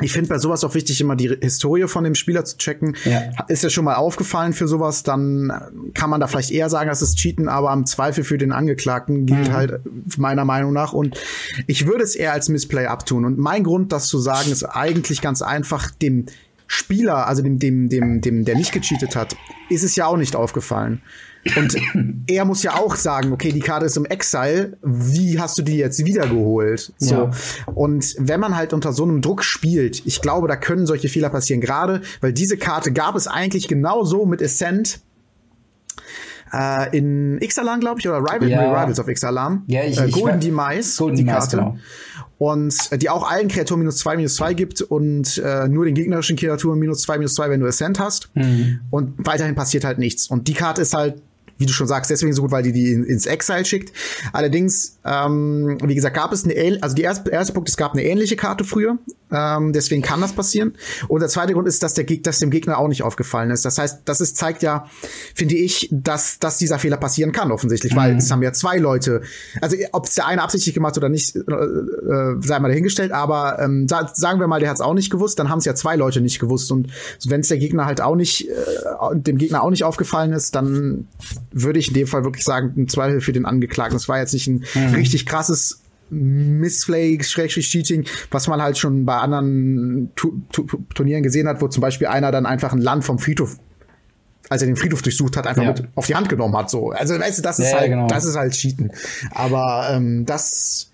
ich finde bei sowas auch wichtig, immer die Historie von dem Spieler zu checken. Ja. Ist ja schon mal aufgefallen für sowas, dann kann man da vielleicht eher sagen, das ist Cheaten, aber im Zweifel für den Angeklagten gilt mhm. halt meiner Meinung nach. Und ich würde es eher als Missplay abtun. Und mein Grund, das zu sagen, ist eigentlich ganz einfach dem Spieler, also dem, dem, dem, dem, der nicht gecheatet hat, ist es ja auch nicht aufgefallen. Und <laughs> er muss ja auch sagen, okay, die Karte ist im Exile, wie hast du die jetzt wiedergeholt? So. Ja. Und wenn man halt unter so einem Druck spielt, ich glaube, da können solche Fehler passieren, gerade weil diese Karte gab es eigentlich genauso mit Ascent äh, in X-Alarm, glaube ich, oder Rival, ja. Rivals of X-Alarm. Ja, ich, äh, Golden Demise, Golden die Karte. Genau. Und äh, die auch allen Kreaturen minus zwei minus zwei gibt und äh, nur den gegnerischen Kreaturen minus zwei minus zwei wenn du Ascent hast. Mhm. Und weiterhin passiert halt nichts. Und die Karte ist halt wie du schon sagst, deswegen so gut, weil die die ins Exile schickt. Allerdings, ähm, wie gesagt, gab es eine, also die erste, erste Punkt, es gab eine ähnliche Karte früher, ähm, deswegen kann das passieren. Und der zweite Grund ist, dass der Gegner, dass dem Gegner auch nicht aufgefallen ist. Das heißt, das ist, zeigt ja, finde ich, dass, dass dieser Fehler passieren kann, offensichtlich, mhm. weil es haben ja zwei Leute, also ob es der eine absichtlich gemacht oder nicht, äh, äh, sei mal dahingestellt, aber ähm, sagen wir mal, der hat es auch nicht gewusst, dann haben es ja zwei Leute nicht gewusst. Und wenn es der Gegner halt auch nicht, äh, dem Gegner auch nicht aufgefallen ist, dann würde ich in dem Fall wirklich sagen, ein Zweifel für den Angeklagten. Es war jetzt nicht ein mhm. richtig krasses Missplay, Cheating, was man halt schon bei anderen tu tu Turnieren gesehen hat, wo zum Beispiel einer dann einfach ein Land vom Friedhof als er den Friedhof durchsucht hat, einfach ja. mit auf die Hand genommen hat. So, also weißt du, das ist ja, halt, genau. das ist halt Cheaten. Aber ähm, das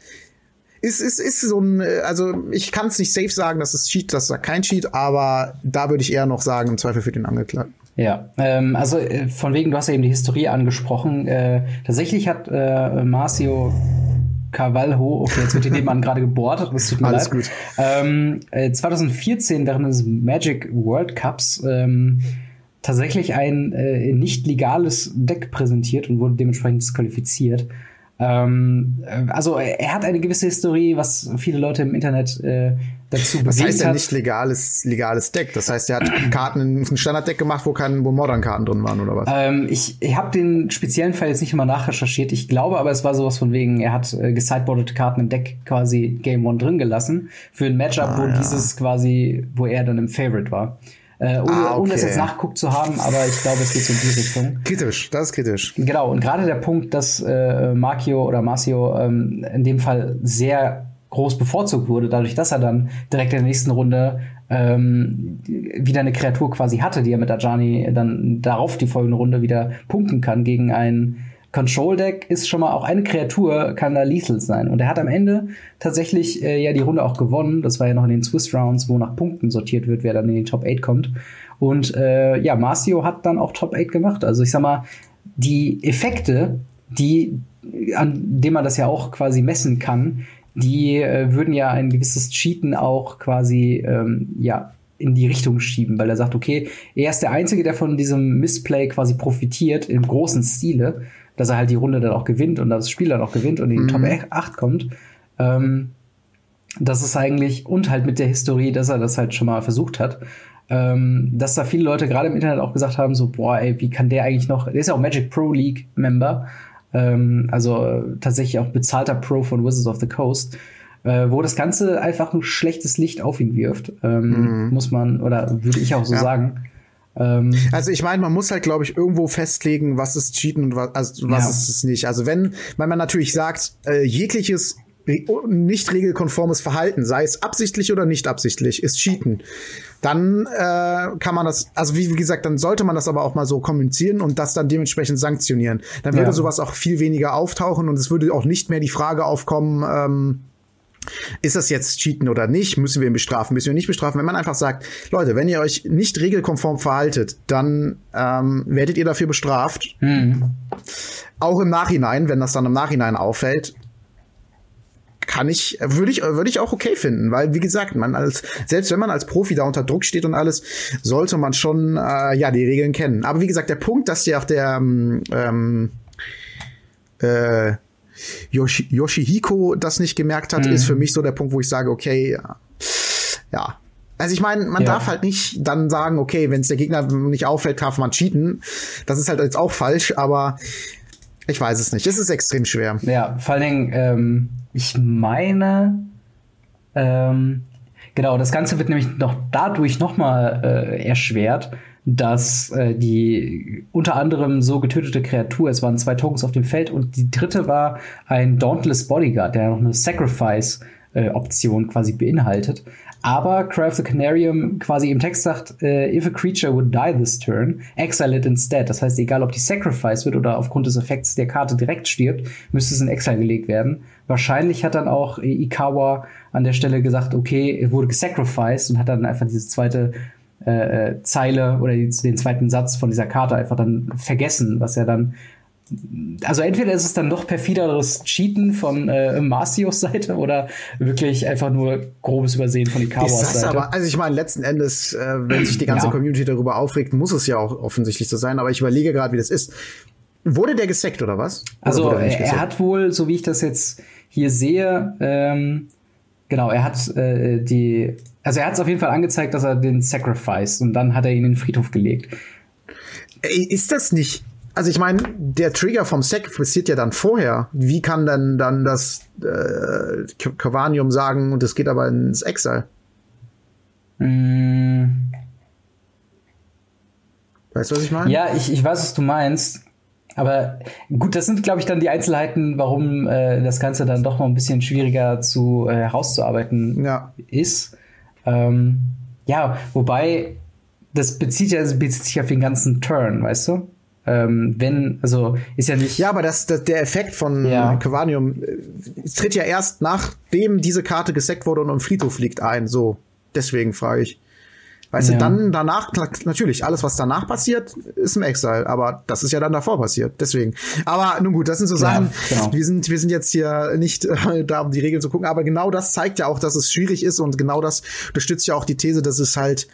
ist, ist, ist so ein, also ich kann es nicht safe sagen, dass es Cheat, das ist kein Cheat, aber da würde ich eher noch sagen, im Zweifel für den Angeklagten. Ja, ähm, also äh, von wegen, du hast ja eben die Historie angesprochen. Äh, tatsächlich hat äh, Marcio Cavalho, okay, jetzt wird hier nebenan gerade gebohrt, das tut mir Alles leid. Gut. Ähm, äh, 2014 während des Magic World Cups ähm, tatsächlich ein äh, nicht legales Deck präsentiert und wurde dementsprechend disqualifiziert. Ähm, äh, also er hat eine gewisse Historie, was viele Leute im Internet äh, dazu bewegt Das heißt ja hat. nicht legales, legales Deck. Das heißt, er hat Karten in ein Standarddeck gemacht, wo kein, wo Modern-Karten drin waren, oder was? Ähm, ich ich habe den speziellen Fall jetzt nicht mal nachrecherchiert. Ich glaube aber, es war sowas von wegen, er hat äh, gesideboardete Karten im Deck quasi Game One drin gelassen. Für ein Matchup, ah, wo ja. dieses quasi, wo er dann im Favorite war. Äh, ohne, ah, okay. ohne es jetzt nachguckt zu haben, aber ich glaube, es geht so in die Richtung. Kritisch, das ist kritisch. Genau, und gerade der Punkt, dass äh, Markio oder Marcio ähm, in dem Fall sehr groß bevorzugt wurde, dadurch, dass er dann direkt in der nächsten Runde ähm, wieder eine Kreatur quasi hatte, die er mit Ajani dann darauf die folgende Runde wieder punkten kann gegen einen Control Deck ist schon mal auch eine Kreatur kann da lethal sein. Und er hat am Ende tatsächlich äh, ja die Runde auch gewonnen. Das war ja noch in den Swiss Rounds, wo nach Punkten sortiert wird, wer dann in den Top 8 kommt. Und äh, ja, Marcio hat dann auch Top 8 gemacht. Also ich sag mal, die Effekte, die, an dem man das ja auch quasi messen kann, die äh, würden ja ein gewisses Cheaten auch quasi ähm, ja in die Richtung schieben, weil er sagt, okay, er ist der Einzige, der von diesem Missplay quasi profitiert im großen Stile dass er halt die Runde dann auch gewinnt und das Spiel dann auch gewinnt und in die mhm. Top 8 kommt. Ähm, das ist eigentlich, und halt mit der Historie, dass er das halt schon mal versucht hat, ähm, dass da viele Leute gerade im Internet auch gesagt haben, so, boah, ey, wie kann der eigentlich noch, der ist ja auch Magic Pro League Member, ähm, also äh, tatsächlich auch bezahlter Pro von Wizards of the Coast, äh, wo das Ganze einfach ein schlechtes Licht auf ihn wirft, ähm, mhm. muss man, oder würde ich auch so ja. sagen. Ähm, also ich meine, man muss halt, glaube ich, irgendwo festlegen, was ist Cheaten und was, also was ja. ist es nicht. Also wenn, wenn man natürlich sagt, äh, jegliches nicht regelkonformes Verhalten, sei es absichtlich oder nicht absichtlich, ist Cheaten. Dann äh, kann man das, also wie gesagt, dann sollte man das aber auch mal so kommunizieren und das dann dementsprechend sanktionieren. Dann würde ja. sowas auch viel weniger auftauchen und es würde auch nicht mehr die Frage aufkommen, ähm, ist das jetzt Cheaten oder nicht? Müssen wir ihn bestrafen? Müssen wir ihn nicht bestrafen? Wenn man einfach sagt, Leute, wenn ihr euch nicht regelkonform verhaltet, dann ähm, werdet ihr dafür bestraft. Hm. Auch im Nachhinein, wenn das dann im Nachhinein auffällt, kann ich, würde ich, würde ich auch okay finden, weil wie gesagt, man als selbst wenn man als Profi da unter Druck steht und alles, sollte man schon äh, ja die Regeln kennen. Aber wie gesagt, der Punkt, dass ja auch der ähm, äh, Yoshi, Yoshihiko das nicht gemerkt hat, mhm. ist für mich so der Punkt, wo ich sage, okay, ja. Also ich meine, man ja. darf halt nicht dann sagen, okay, wenn es der Gegner nicht auffällt, darf man cheaten. Das ist halt jetzt auch falsch, aber Ich weiß es nicht. Es ist extrem schwer. Ja, vor allen Dingen, ähm, ich meine, ähm, genau, das Ganze wird nämlich noch dadurch nochmal äh, erschwert, dass äh, die unter anderem so getötete Kreatur, es waren zwei Tokens auf dem Feld und die dritte war ein Dauntless Bodyguard, der noch eine Sacrifice äh, Option quasi beinhaltet. Aber Cry of the Canarium quasi im Text sagt, äh, if a creature would die this turn, exile it instead. Das heißt, egal ob die Sacrifice wird oder aufgrund des Effekts der Karte direkt stirbt, müsste es in Exile gelegt werden. Wahrscheinlich hat dann auch Ikawa an der Stelle gesagt, okay, wurde gesacrificed und hat dann einfach diese zweite äh, äh, Zeile oder den zweiten Satz von dieser Karte einfach dann vergessen, was er dann also entweder ist es dann noch perfideres Cheaten von äh, Marcios Seite oder wirklich einfach nur grobes Übersehen von Ikawas Seite. Aber, also ich meine, letzten Endes, äh, wenn sich die ganze ja. Community darüber aufregt, muss es ja auch offensichtlich so sein. Aber ich überlege gerade, wie das ist. Wurde der gesackt oder was? Also oder er, er, hat wohl, so wie ich das jetzt hier sehe, ähm, genau, er hat äh, die, also er hat es auf jeden Fall angezeigt, dass er den Sacrifice und dann hat er ihn in den Friedhof gelegt. Ist das nicht also ich meine, der Trigger vom Sec passiert ja dann vorher. Wie kann dann dann das äh, Cavanium sagen und es geht aber ins Exile? Mm. Weißt du, was ich meine? Ja, ich, ich weiß, was du meinst. Aber gut, das sind, glaube ich, dann die Einzelheiten, warum äh, das Ganze dann doch noch ein bisschen schwieriger zu äh, herauszuarbeiten ja. ist. Ähm, ja, wobei das bezieht ja bezieht sich auf den ganzen Turn, weißt du? Ähm, wenn, also ist ja nicht. Ja, aber das, das der Effekt von ja. Quanium äh, tritt ja erst nachdem diese Karte gesackt wurde und im Friedhof liegt ein. So, deswegen frage ich. Weißt ja. du, dann danach, natürlich, alles, was danach passiert, ist im Exile, aber das ist ja dann davor passiert, deswegen. Aber nun gut, das sind so Sachen, ja, genau. wir sind, wir sind jetzt hier nicht äh, da, um die Regeln zu gucken, aber genau das zeigt ja auch, dass es schwierig ist und genau das unterstützt ja auch die These, dass es halt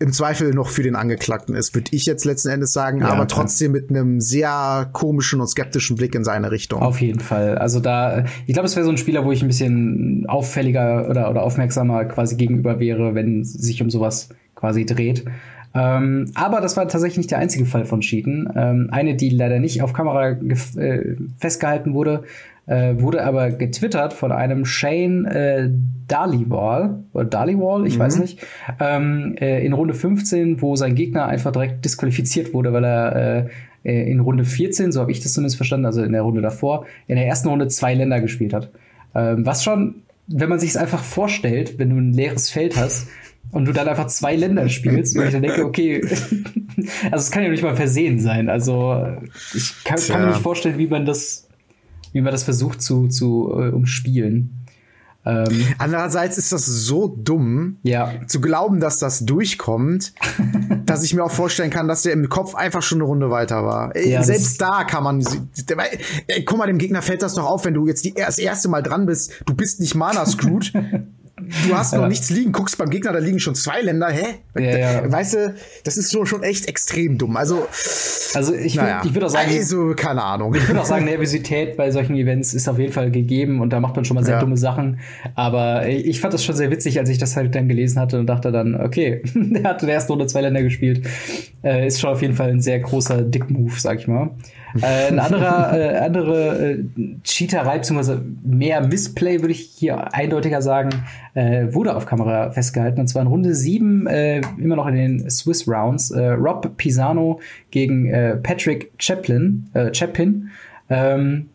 im Zweifel noch für den Angeklagten ist, würde ich jetzt letzten Endes sagen, ja, aber trotzdem mit einem sehr komischen und skeptischen Blick in seine Richtung. Auf jeden Fall. Also da, ich glaube, es wäre so ein Spieler, wo ich ein bisschen auffälliger oder, oder aufmerksamer quasi gegenüber wäre, wenn sich um sowas quasi dreht. Ähm, aber das war tatsächlich nicht der einzige Fall von Cheaten. Ähm, eine, die leider nicht auf Kamera äh, festgehalten wurde, äh, wurde aber getwittert von einem Shane äh, Daliwall oder Daliwall, ich mhm. weiß nicht, ähm, äh, in Runde 15, wo sein Gegner einfach direkt disqualifiziert wurde, weil er äh, äh in Runde 14, so habe ich das zumindest verstanden, also in der Runde davor, in der ersten Runde zwei Länder gespielt hat. Ähm, was schon, wenn man sich es einfach vorstellt, wenn du ein leeres Feld hast und du dann einfach zwei Länder spielst, wo ich dann denke, okay, <laughs> also es kann ja nicht mal versehen sein. Also ich kann, kann mir nicht vorstellen, wie man das wie man das versucht zu, zu äh, umspielen. Ähm, Andererseits ist das so dumm, ja. zu glauben, dass das durchkommt, <laughs> dass ich mir auch vorstellen kann, dass der im Kopf einfach schon eine Runde weiter war. Ja, Selbst da kann man, guck mal, dem Gegner fällt das doch auf, wenn du jetzt die, das erste Mal dran bist, du bist nicht Mana-Screwed, <laughs> du hast noch ja. nichts liegen, guckst beim Gegner, da liegen schon zwei Länder, hä? Ja, ja. Weißt du, das ist so schon echt extrem dumm. Also, also ich, naja. ich würde auch sagen, also, keine Ahnung. Ich würde auch sagen, Nervosität bei solchen Events ist auf jeden Fall gegeben und da macht man schon mal sehr dumme Sachen. Aber ich fand das schon sehr witzig, als ich das halt dann gelesen hatte und dachte dann, okay, <laughs> der hat in der ersten Runde zwei Länder gespielt. Äh, ist schon auf jeden Fall ein sehr großer Dick-Move, sag ich mal. Äh, ein anderer, <laughs> äh, andere äh, Cheaterei, beziehungsweise mehr Missplay, würde ich hier eindeutiger sagen, äh, wurde auf Kamera festgehalten. Und zwar in Runde 7, äh, immer noch in den Swiss Rounds. Äh, Rob Pisano gegen äh, Patrick Chaplin, äh, Chapin. Ähm,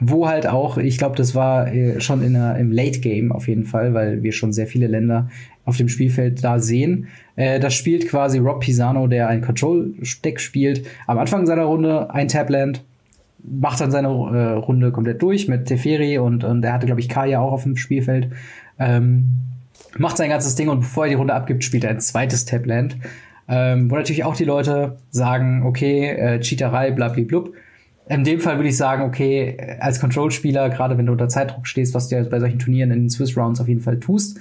wo halt auch, ich glaube, das war äh, schon in im Late Game auf jeden Fall, weil wir schon sehr viele Länder auf dem Spielfeld da sehen. Äh, das spielt quasi Rob Pisano, der ein Control-Deck spielt, am Anfang seiner Runde ein Tabland, macht dann seine äh, Runde komplett durch mit Teferi und, und er hatte, glaube ich, Kaya auch auf dem Spielfeld. Ähm, macht sein ganzes Ding und bevor er die Runde abgibt, spielt er ein zweites Tabland. Ähm, wo natürlich auch die Leute sagen, okay, äh, Cheaterei, blablablub. In dem Fall würde ich sagen, okay, als Control-Spieler, gerade wenn du unter Zeitdruck stehst, was du ja bei solchen Turnieren in den Swiss Rounds auf jeden Fall tust,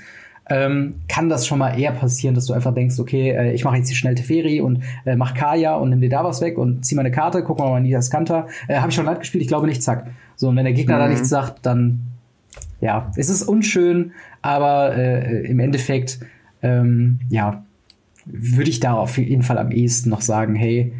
ähm, kann das schon mal eher passieren, dass du einfach denkst, okay, äh, ich mache jetzt die schnelle Teferi und äh, mach Kaya und nimm dir da was weg und zieh meine Karte, guck mal mal in das Kanter. Äh, Habe ich schon Land gespielt, ich glaube nicht, zack. So, und wenn der Gegner mhm. da nichts sagt, dann ja, es ist unschön, aber äh, im Endeffekt, ähm, ja, würde ich da auf jeden Fall am ehesten noch sagen, hey,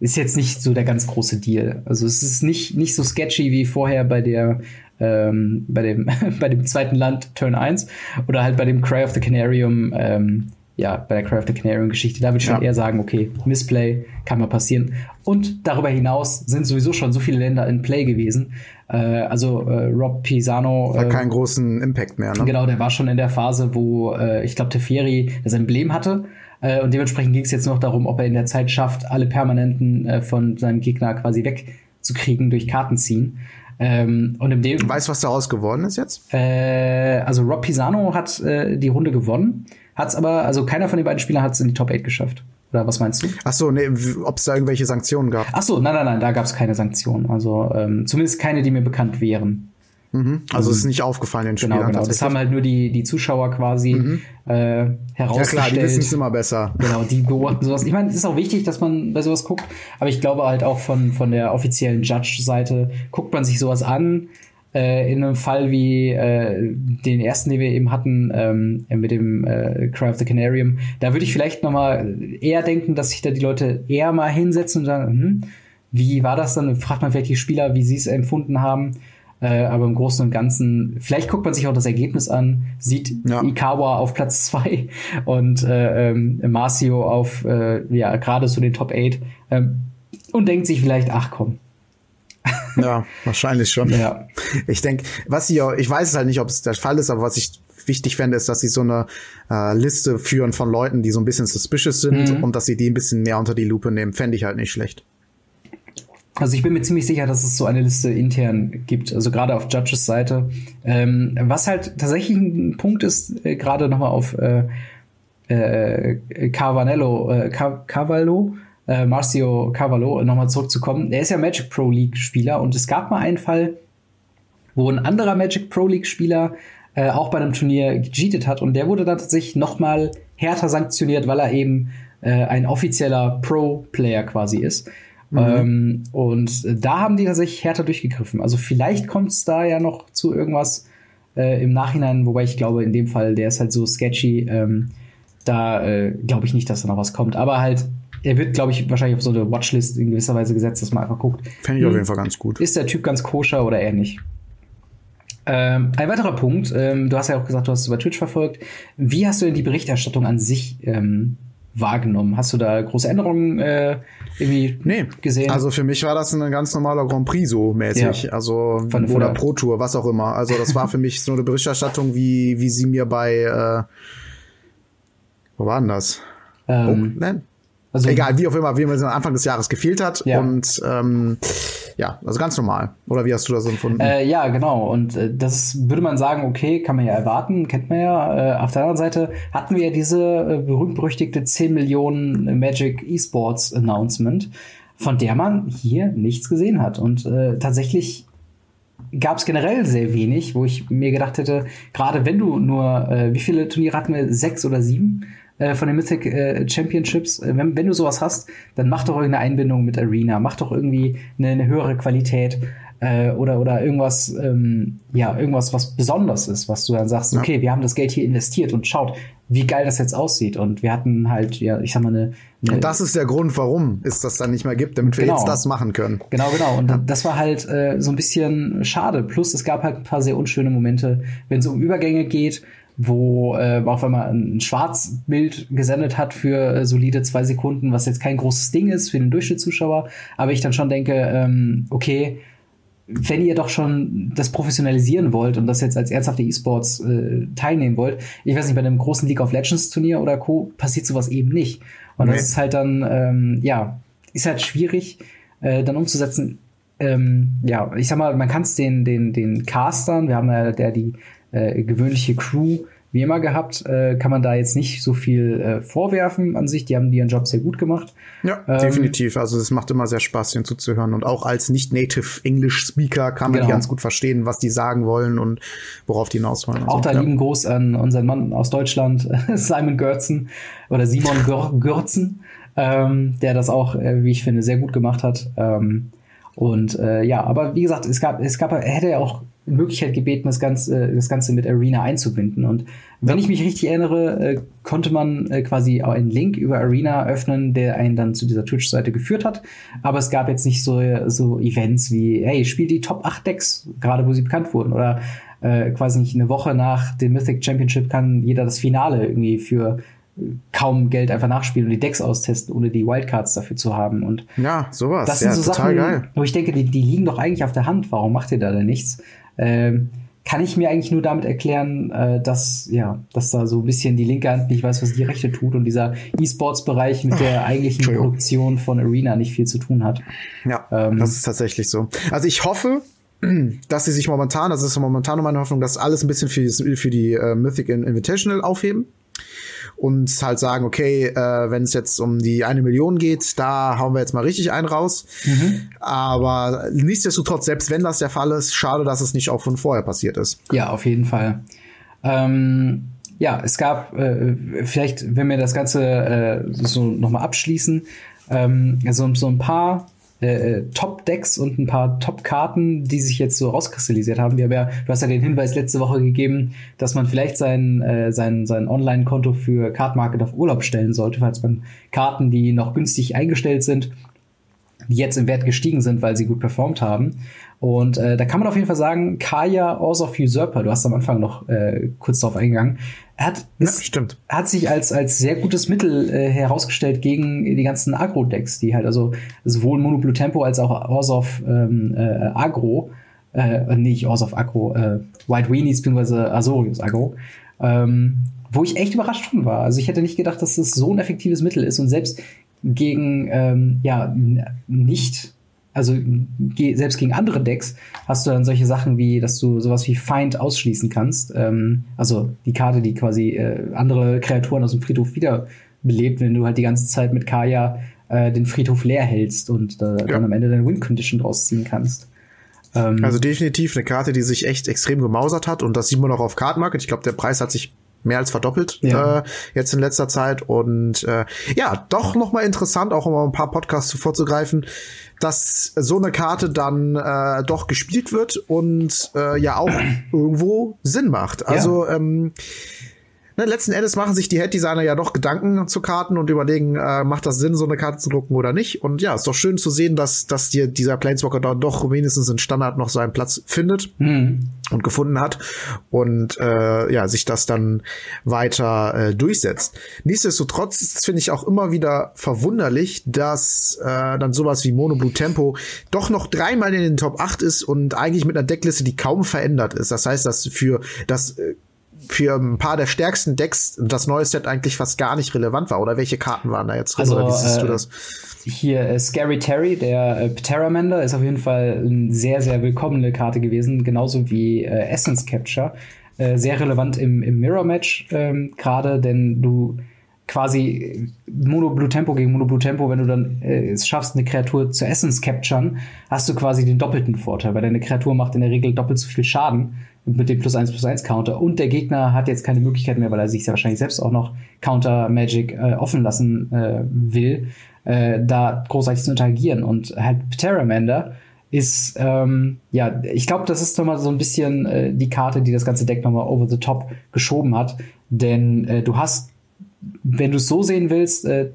ist jetzt nicht so der ganz große Deal. Also es ist nicht, nicht so sketchy wie vorher bei der ähm, bei dem <laughs> bei dem zweiten Land Turn 1 oder halt bei dem Cry of the Canarium ähm, ja, bei der the Canarium Geschichte, da würde ich ja. schon eher sagen, okay, Missplay kann mal passieren. Und darüber hinaus sind sowieso schon so viele Länder in Play gewesen. Äh, also äh, Rob Pisano. Hat äh, keinen großen Impact mehr, ne? Genau, der war schon in der Phase, wo äh, ich glaube, Teferi das Emblem hatte. Äh, und dementsprechend ging es jetzt noch darum, ob er in der Zeit schafft, alle Permanenten äh, von seinem Gegner quasi wegzukriegen durch Kartenziehen. Ähm, und im dem weißt du, was daraus geworden ist jetzt? Äh, also Rob Pisano hat äh, die Runde gewonnen, hat es aber, also keiner von den beiden Spielern hat es in die Top 8 geschafft. Oder was meinst du? Ach so, nee, ob es da irgendwelche Sanktionen gab? Ach so, nein, nein, nein, da gab es keine Sanktionen. Also ähm, zumindest keine, die mir bekannt wären. Mhm. Also es ist nicht aufgefallen den Spielern. Genau, genau. Das haben halt nur die, die Zuschauer quasi mhm. äh, herausgestellt. Ja klar, die wissen es immer besser. Genau, die beobachten sowas. Ich meine, es ist auch wichtig, dass man bei sowas guckt, aber ich glaube halt auch von, von der offiziellen Judge-Seite guckt man sich sowas an. Äh, in einem Fall wie äh, den ersten, den wir eben hatten, ähm, mit dem äh, Cry of the Canarium, da würde ich vielleicht noch mal eher denken, dass sich da die Leute eher mal hinsetzen und sagen, hm, wie war das dann? Fragt man vielleicht die Spieler, wie sie es empfunden haben. Äh, aber im Großen und Ganzen, vielleicht guckt man sich auch das Ergebnis an, sieht ja. Ikawa auf Platz <laughs> zwei und äh, ähm, Marcio auf, äh, ja, gerade so den Top 8 ähm, und denkt sich vielleicht, ach komm. Ja, wahrscheinlich schon. Ja. Ich denke, was sie ich weiß es halt nicht, ob es der Fall ist, aber was ich wichtig fände, ist, dass sie so eine äh, Liste führen von Leuten, die so ein bisschen suspicious sind mhm. und dass sie die ein bisschen mehr unter die Lupe nehmen, fände ich halt nicht schlecht. Also ich bin mir ziemlich sicher, dass es so eine Liste intern gibt, also gerade auf Judges Seite. Ähm, was halt tatsächlich ein Punkt ist, äh, gerade nochmal auf äh, äh, Carvanello, äh, Car Carvalho, äh, Marcio Carvalho nochmal zurückzukommen. Er ist ja Magic Pro League Spieler und es gab mal einen Fall, wo ein anderer Magic Pro League Spieler äh, auch bei einem Turnier gecheatet hat und der wurde dann tatsächlich nochmal härter sanktioniert, weil er eben äh, ein offizieller Pro Player quasi ist. Mhm. Ähm, und da haben die tatsächlich härter durchgegriffen. Also vielleicht kommt es da ja noch zu irgendwas äh, im Nachhinein, wobei ich glaube, in dem Fall, der ist halt so sketchy, ähm, da äh, glaube ich nicht, dass da noch was kommt. Aber halt, er wird, glaube ich, wahrscheinlich auf so eine Watchlist in gewisser Weise gesetzt, dass man einfach guckt. Fände ich auf hm, jeden Fall ganz gut. Ist der Typ ganz koscher oder eher nicht? Ähm, ein weiterer Punkt, ähm, du hast ja auch gesagt, du hast es über Twitch verfolgt. Wie hast du denn die Berichterstattung an sich ähm, wahrgenommen? Hast du da große Änderungen äh, irgendwie nee. gesehen? Also für mich war das ein ganz normaler Grand Prix so mäßig, ja. also Von, oder Pro Tour, was auch immer. Also das war für mich so eine Berichterstattung, wie wie sie mir bei äh, wo war denn das? Ähm, Oakland? Also, Egal, wie auch immer, wie man es am Anfang des Jahres gefehlt hat. Ja. Und ähm, ja, also ganz normal. Oder wie hast du das empfunden? Äh, ja, genau. Und äh, das würde man sagen, okay, kann man ja erwarten, kennt man ja. Äh, auf der anderen Seite hatten wir ja diese äh, berühmt-berüchtigte 10 Millionen Magic Esports Announcement, von der man hier nichts gesehen hat. Und äh, tatsächlich gab es generell sehr wenig, wo ich mir gedacht hätte, gerade wenn du nur, äh, wie viele Turniere hatten wir? Sechs oder sieben? Äh, von den Mythic äh, Championships, äh, wenn, wenn du sowas hast, dann mach doch irgendeine Einbindung mit Arena, mach doch irgendwie eine, eine höhere Qualität äh, oder, oder irgendwas, ähm, ja, irgendwas, was besonders ist, was du dann sagst, ja. okay, wir haben das Geld hier investiert und schaut, wie geil das jetzt aussieht. Und wir hatten halt, ja, ich sag mal, eine. eine und das ist der Grund, warum es das dann nicht mehr gibt, damit wir genau. jetzt das machen können. Genau, genau. Und ja. das war halt äh, so ein bisschen schade. Plus, es gab halt ein paar sehr unschöne Momente, wenn es um Übergänge geht wo äh, auch wenn man ein Schwarzbild gesendet hat für äh, solide zwei Sekunden, was jetzt kein großes Ding ist für den Durchschnittszuschauer, aber ich dann schon denke, ähm, okay, wenn ihr doch schon das professionalisieren wollt und das jetzt als ernsthafte E-Sports äh, teilnehmen wollt, ich weiß nicht, bei einem großen League of Legends Turnier oder Co. passiert sowas eben nicht. Und nee. das ist halt dann, ähm, ja, ist halt schwierig, äh, dann umzusetzen. Ähm, ja, ich sag mal, man kann es den, den, den Castern, wir haben ja der die äh, gewöhnliche Crew wie immer gehabt, äh, kann man da jetzt nicht so viel äh, vorwerfen an sich. Die haben ihren Job sehr gut gemacht. Ja, ähm, definitiv. Also es macht immer sehr Spaß, ihnen zuzuhören. Und auch als nicht-native English Speaker kann man genau. ganz gut verstehen, was die sagen wollen und worauf die hinaus wollen. Auch so. da ja. lieben Gruß an unseren Mann aus Deutschland, <laughs> Simon Görzen oder Simon Görzen, ähm, der das auch, äh, wie ich finde, sehr gut gemacht hat. Ähm, und äh, ja, aber wie gesagt, es gab, es gab, hätte ja auch Möglichkeit gebeten, das Ganze, das Ganze mit Arena einzubinden. Und wenn ich mich richtig erinnere, äh, konnte man äh, quasi auch einen Link über Arena öffnen, der einen dann zu dieser Twitch-Seite geführt hat. Aber es gab jetzt nicht so, so Events wie, hey, spiel die Top 8 Decks, gerade wo sie bekannt wurden. Oder äh, quasi nicht eine Woche nach dem Mythic Championship kann jeder das Finale irgendwie für kaum Geld einfach nachspielen und die Decks austesten, ohne die Wildcards dafür zu haben. Und ja, sowas. Das sind ja, so Sachen, geil. wo ich denke, die, die liegen doch eigentlich auf der Hand. Warum macht ihr da denn nichts? Ähm, kann ich mir eigentlich nur damit erklären, äh, dass ja, dass da so ein bisschen die linke Hand nicht weiß, was die rechte tut und dieser E-Sports-Bereich mit der <laughs> eigentlichen Produktion von Arena nicht viel zu tun hat. Ja, ähm, das ist tatsächlich so. Also ich hoffe, <clears throat> dass sie sich momentan, das ist momentan meine Hoffnung, dass alles ein bisschen für, für die äh, Mythic Invitational aufheben und halt sagen, okay, äh, wenn es jetzt um die eine Million geht, da hauen wir jetzt mal richtig einen raus. Mhm. Aber nichtsdestotrotz, selbst wenn das der Fall ist, schade, dass es nicht auch von vorher passiert ist. Ja, auf jeden Fall. Ähm, ja, es gab äh, vielleicht, wenn wir das Ganze äh, so nochmal abschließen, ähm, so, so ein paar äh, äh, Top-Decks und ein paar Top-Karten, die sich jetzt so rauskristallisiert haben. Wir haben ja, du hast ja den Hinweis letzte Woche gegeben, dass man vielleicht sein, äh, sein, sein Online-Konto für Card Market auf Urlaub stellen sollte, falls man Karten, die noch günstig eingestellt sind, die jetzt im Wert gestiegen sind, weil sie gut performt haben. Und äh, da kann man auf jeden Fall sagen, Kaya Ours of Usurper, du hast am Anfang noch äh, kurz darauf eingegangen, er hat, ist, ja, stimmt. hat sich als, als sehr gutes Mittel äh, herausgestellt gegen die ganzen Agro-Decks, die halt also sowohl Mono Blue Tempo als auch Ours of ähm, äh, Agro, äh, nicht Ours of Agro, äh, White Weenies bzw. Azorius Agro, ähm, wo ich echt überrascht von war. Also ich hätte nicht gedacht, dass das so ein effektives Mittel ist und selbst gegen ähm, ja nicht also ge selbst gegen andere Decks hast du dann solche Sachen wie, dass du sowas wie Feind ausschließen kannst. Ähm, also die Karte, die quasi äh, andere Kreaturen aus dem Friedhof wiederbelebt, wenn du halt die ganze Zeit mit Kaya äh, den Friedhof leer hältst und äh, ja. dann am Ende deine Win-Condition draus ziehen kannst. Ähm, also definitiv eine Karte, die sich echt extrem gemausert hat und das sieht man auch auf Card Market. Ich glaube, der Preis hat sich mehr als verdoppelt ja. äh, jetzt in letzter Zeit und äh, ja, doch noch mal interessant, auch um ein paar Podcasts vorzugreifen dass so eine Karte dann äh, doch gespielt wird und äh, ja auch <clears throat> irgendwo Sinn macht. Also ja. ähm, ne, letzten Endes machen sich die Head-Designer ja doch Gedanken zu Karten und überlegen, äh, macht das Sinn, so eine Karte zu drucken oder nicht. Und ja, ist doch schön zu sehen, dass, dass dir dieser Planeswalker dann doch wenigstens in Standard noch seinen Platz findet mhm. und gefunden hat und äh, ja, sich das dann weiter äh, durchsetzt. Nichtsdestotrotz finde ich auch immer wieder verwunderlich, dass äh, dann sowas wie Mono Blue Tempo doch noch dreimal in den Top 8 ist und eigentlich mit einer Deckliste, die kaum verändert ist. Das heißt, dass für das äh, für ein paar der stärksten Decks das neue Set eigentlich fast gar nicht relevant war. Oder welche Karten waren da jetzt drin? Also, oder wie siehst äh, du das? Hier äh, Scary Terry, der äh, Pteramander, ist auf jeden Fall eine sehr, sehr willkommene Karte gewesen, genauso wie äh, Essence Capture. Äh, sehr relevant im, im Mirror-Match ähm, gerade, denn du quasi Mono Blue Tempo gegen Mono Blue Tempo, wenn du dann äh, es schaffst, eine Kreatur zu Essence capturen, hast du quasi den doppelten Vorteil, weil deine Kreatur macht in der Regel doppelt so viel Schaden mit dem plus 1 plus 1 Counter. Und der Gegner hat jetzt keine Möglichkeit mehr, weil er sich ja wahrscheinlich selbst auch noch Counter Magic äh, offen lassen äh, will, äh, da großartig zu interagieren. Und halt Terramander ist, ähm, ja, ich glaube, das ist nochmal so ein bisschen äh, die Karte, die das ganze Deck nochmal over the top geschoben hat, denn äh, du hast wenn du es so sehen willst, äh,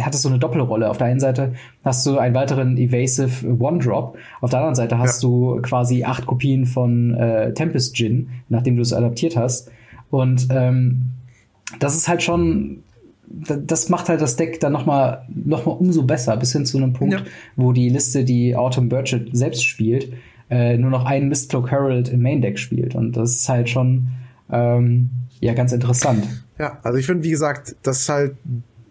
hat es so eine Doppelrolle. Auf der einen Seite hast du einen weiteren Evasive One-Drop, auf der anderen Seite hast ja. du quasi acht Kopien von äh, Tempest Gin, nachdem du es adaptiert hast. Und ähm, das ist halt schon, das macht halt das Deck dann nochmal noch mal umso besser, bis hin zu einem Punkt, ja. wo die Liste, die Autumn Burchett selbst spielt, äh, nur noch einen Mistcloak Herald im Main Deck spielt. Und das ist halt schon ähm, ja ganz interessant. Ja, also ich finde, wie gesagt, das ist halt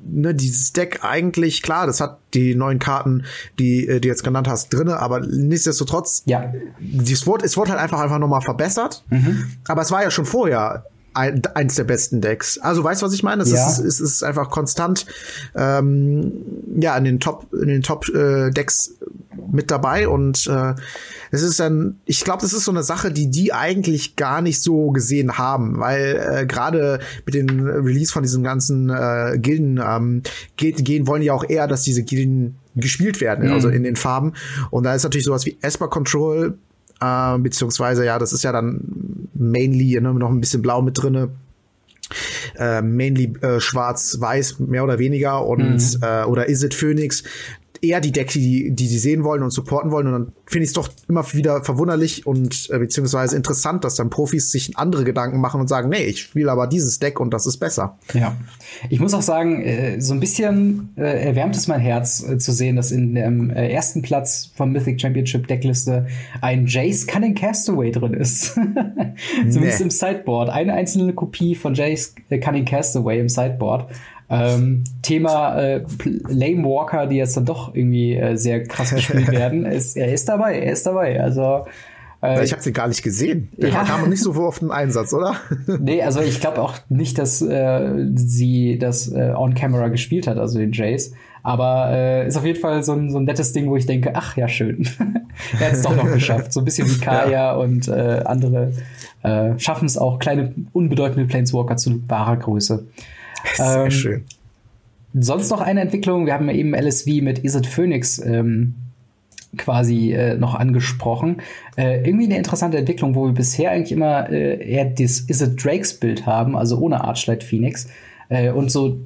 ne, dieses Deck eigentlich, klar, das hat die neuen Karten, die äh, du jetzt genannt hast, drinne, aber nichtsdestotrotz, ja. dieses Wort, es wurde halt einfach einfach nochmal verbessert. Mhm. Aber es war ja schon vorher ein, eins der besten Decks. Also weißt du, was ich meine? Es, ja. ist, es ist einfach konstant ähm, ja in den Top in den Top äh, Decks mit dabei und äh, es ist dann, ich glaube, das ist so eine Sache, die die eigentlich gar nicht so gesehen haben, weil äh, gerade mit dem Release von diesen ganzen äh, Gilden ähm, geht, gehen wollen ja auch eher, dass diese Gilden gespielt werden, mhm. also in den Farben. Und da ist natürlich sowas wie Esper Control äh, beziehungsweise ja, das ist ja dann mainly ne, noch ein bisschen blau mit drinne. Äh, mainly äh, schwarz-weiß, mehr oder weniger, und mhm. äh, oder Is it Phoenix, eher die Decks, die, die sie sehen wollen und supporten wollen. Und dann finde ich es doch immer wieder verwunderlich und äh, beziehungsweise interessant, dass dann Profis sich andere Gedanken machen und sagen, nee, ich spiele aber dieses Deck und das ist besser. Ja. Ich muss auch sagen, äh, so ein bisschen äh, erwärmt es mein Herz äh, zu sehen, dass in dem äh, ersten Platz vom Mythic Championship Deckliste ein Jace Cunning Castaway drin ist. <laughs> Zumindest nee. im Sideboard. Eine einzelne Kopie von Jace äh, Cunning Castaway im Sideboard. Ähm, Thema äh, Lame Walker, die jetzt dann doch irgendwie äh, sehr krass gespielt <laughs> werden. Ist, er ist dabei, er ist dabei. Also äh, ich habe sie gar nicht gesehen. Der ja. kam nicht so oft im Einsatz, oder? <laughs> nee, also ich glaube auch nicht, dass äh, sie das äh, on Camera gespielt hat, also den Jace. Aber äh, ist auf jeden Fall so ein, so ein nettes Ding, wo ich denke, ach ja, schön. <laughs> er hat es doch noch geschafft. So ein bisschen wie Kaya ja. und äh, andere äh, schaffen es auch, kleine, unbedeutende Planeswalker zu wahrer Größe. <laughs> Sehr ähm, schön. Sonst noch eine Entwicklung, wir haben ja eben LSV mit Is it Phoenix ähm, quasi äh, noch angesprochen. Äh, irgendwie eine interessante Entwicklung, wo wir bisher eigentlich immer äh, eher das Is it Drakes Bild haben, also ohne Archlight Phoenix. Äh, und so,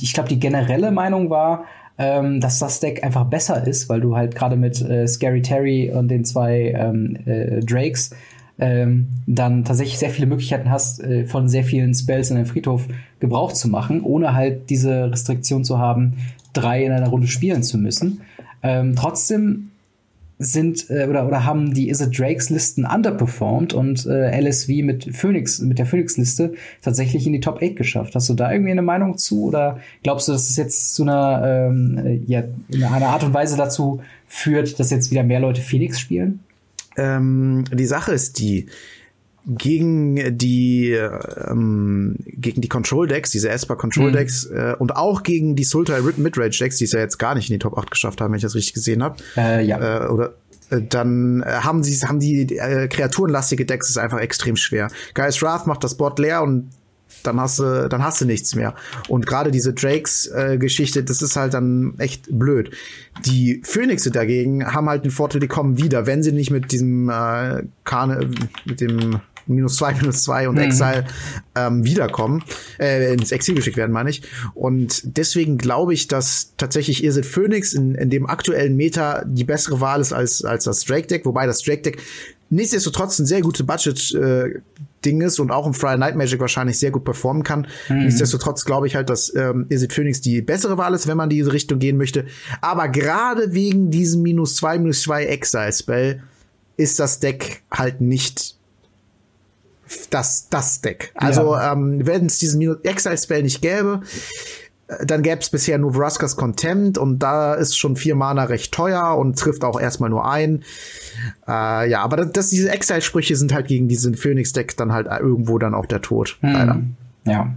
ich glaube, die generelle Meinung war, ähm, dass das Deck einfach besser ist, weil du halt gerade mit äh, Scary Terry und den zwei ähm, äh, Drakes ähm, dann tatsächlich sehr viele Möglichkeiten hast, äh, von sehr vielen Spells in deinem Friedhof Gebrauch zu machen, ohne halt diese Restriktion zu haben, drei in einer Runde spielen zu müssen. Ähm, trotzdem sind äh, oder oder haben die Is It Drakes Listen underperformed und äh, LSV mit Phoenix mit der Phoenix Liste tatsächlich in die Top 8 geschafft. Hast du da irgendwie eine Meinung zu oder glaubst du, dass es jetzt zu einer ähm, äh, ja in einer Art und Weise dazu führt, dass jetzt wieder mehr Leute Phoenix spielen? Ähm, die Sache ist die, gegen die ähm, gegen die Control Decks, diese Esper Control Decks mhm. äh, und auch gegen die Sultai Midrange Decks, die es ja jetzt gar nicht in die Top 8 geschafft haben, wenn ich das richtig gesehen habe. Äh, ja. Äh, oder äh, dann äh, haben sie haben die äh, kreaturenlastige Decks ist einfach extrem schwer. Guys Wrath macht das Board leer und dann hast du, dann hast du nichts mehr. Und gerade diese Drakes-Geschichte, äh, das ist halt dann echt blöd. Die Phönixe dagegen haben halt den Vorteil, die kommen wieder, wenn sie nicht mit diesem äh, Kane, mit dem minus zwei, <laughs> minus zwei und mhm. Exile ähm, wiederkommen, äh, ins Exil geschickt werden, meine ich. Und deswegen glaube ich, dass tatsächlich Irsit Phoenix in, in dem aktuellen Meta die bessere Wahl ist als, als das Drake Deck, wobei das Drake Deck nichtsdestotrotz ein sehr gute Budget äh, Ding ist und auch im Friday Night Magic wahrscheinlich sehr gut performen kann. Mhm. Nichtsdestotrotz glaube ich halt, dass ähm, Is It Phoenix die bessere Wahl ist, wenn man diese Richtung gehen möchte. Aber gerade wegen diesem minus zwei minus zwei Exile Spell ist das Deck halt nicht das, das Deck. Also, ja. ähm, wenn es diesen minus Exile Spell nicht gäbe, dann gäbe es bisher nur Vraskas Contempt und da ist schon vier Mana recht teuer und trifft auch erstmal nur ein. Äh, ja, aber das, das diese Exile-Sprüche sind halt gegen diesen Phoenix-Deck dann halt irgendwo dann auch der Tod. Hm. Leider. Ja.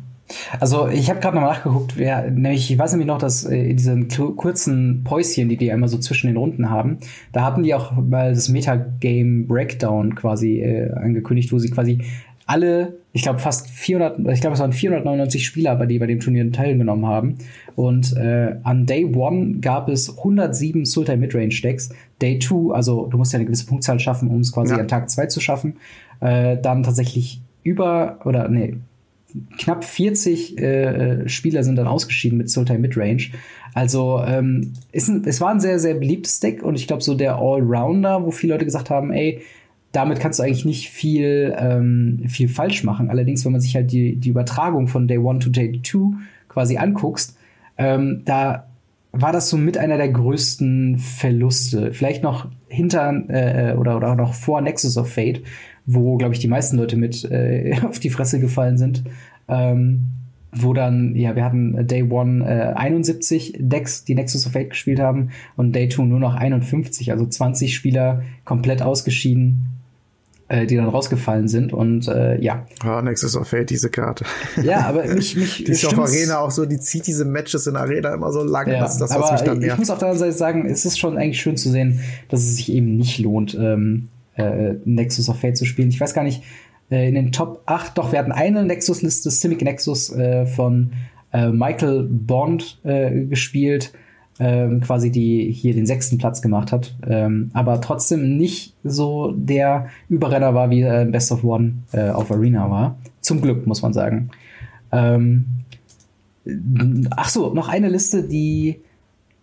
Also ich habe gerade noch mal nachgeguckt, wer, nämlich, ich weiß nämlich noch, dass äh, in diesen kurzen Päuschen, die die einmal so zwischen den Runden haben, da hatten die auch mal das Metagame Breakdown quasi äh, angekündigt, wo sie quasi alle, ich glaube fast 400, ich glaube es waren 499 Spieler, bei die bei dem Turnier teilgenommen haben. Und äh, an Day One gab es 107 Sultai Midrange Decks. Day Two, also du musst ja eine gewisse Punktzahl schaffen, um es quasi ja. an Tag zwei zu schaffen. Äh, dann tatsächlich über oder nee, knapp 40 äh, Spieler sind dann ausgeschieden mit Sultai Midrange. Also ähm, ist ein, es war ein sehr, sehr beliebtes Deck und ich glaube so der Allrounder, wo viele Leute gesagt haben, ey, damit kannst du eigentlich nicht viel, ähm, viel falsch machen. Allerdings, wenn man sich halt die, die Übertragung von Day 1 to Day 2 quasi anguckst, ähm, da war das so mit einer der größten Verluste. Vielleicht noch hinter äh, oder, oder noch vor Nexus of Fate, wo, glaube ich, die meisten Leute mit äh, <laughs> auf die Fresse gefallen sind. Ähm, wo dann, ja, wir hatten Day One äh, 71 Decks, die Nexus of Fate gespielt haben und Day Two nur noch 51, also 20 Spieler komplett ausgeschieden äh, die dann rausgefallen sind und äh, ja. Oh, Nexus of Fate, diese Karte. Ja, aber mich, <laughs> mich Die ist auf Arena auch so, die zieht diese Matches in Arena immer so lang, ja, dass das, was mich dann nervt. Ich muss auf der anderen Seite sagen, es ist schon eigentlich schön zu sehen, dass es sich eben nicht lohnt, ähm, äh, Nexus of Fate zu spielen. Ich weiß gar nicht, äh, in den Top 8, doch, wir hatten eine Nexus-Liste, Simic Nexus äh, von äh, Michael Bond äh, gespielt ähm, quasi die hier den sechsten Platz gemacht hat, ähm, aber trotzdem nicht so der Überrenner war, wie äh, Best of One äh, auf Arena war. Zum Glück, muss man sagen. Ähm, ach so, noch eine Liste, die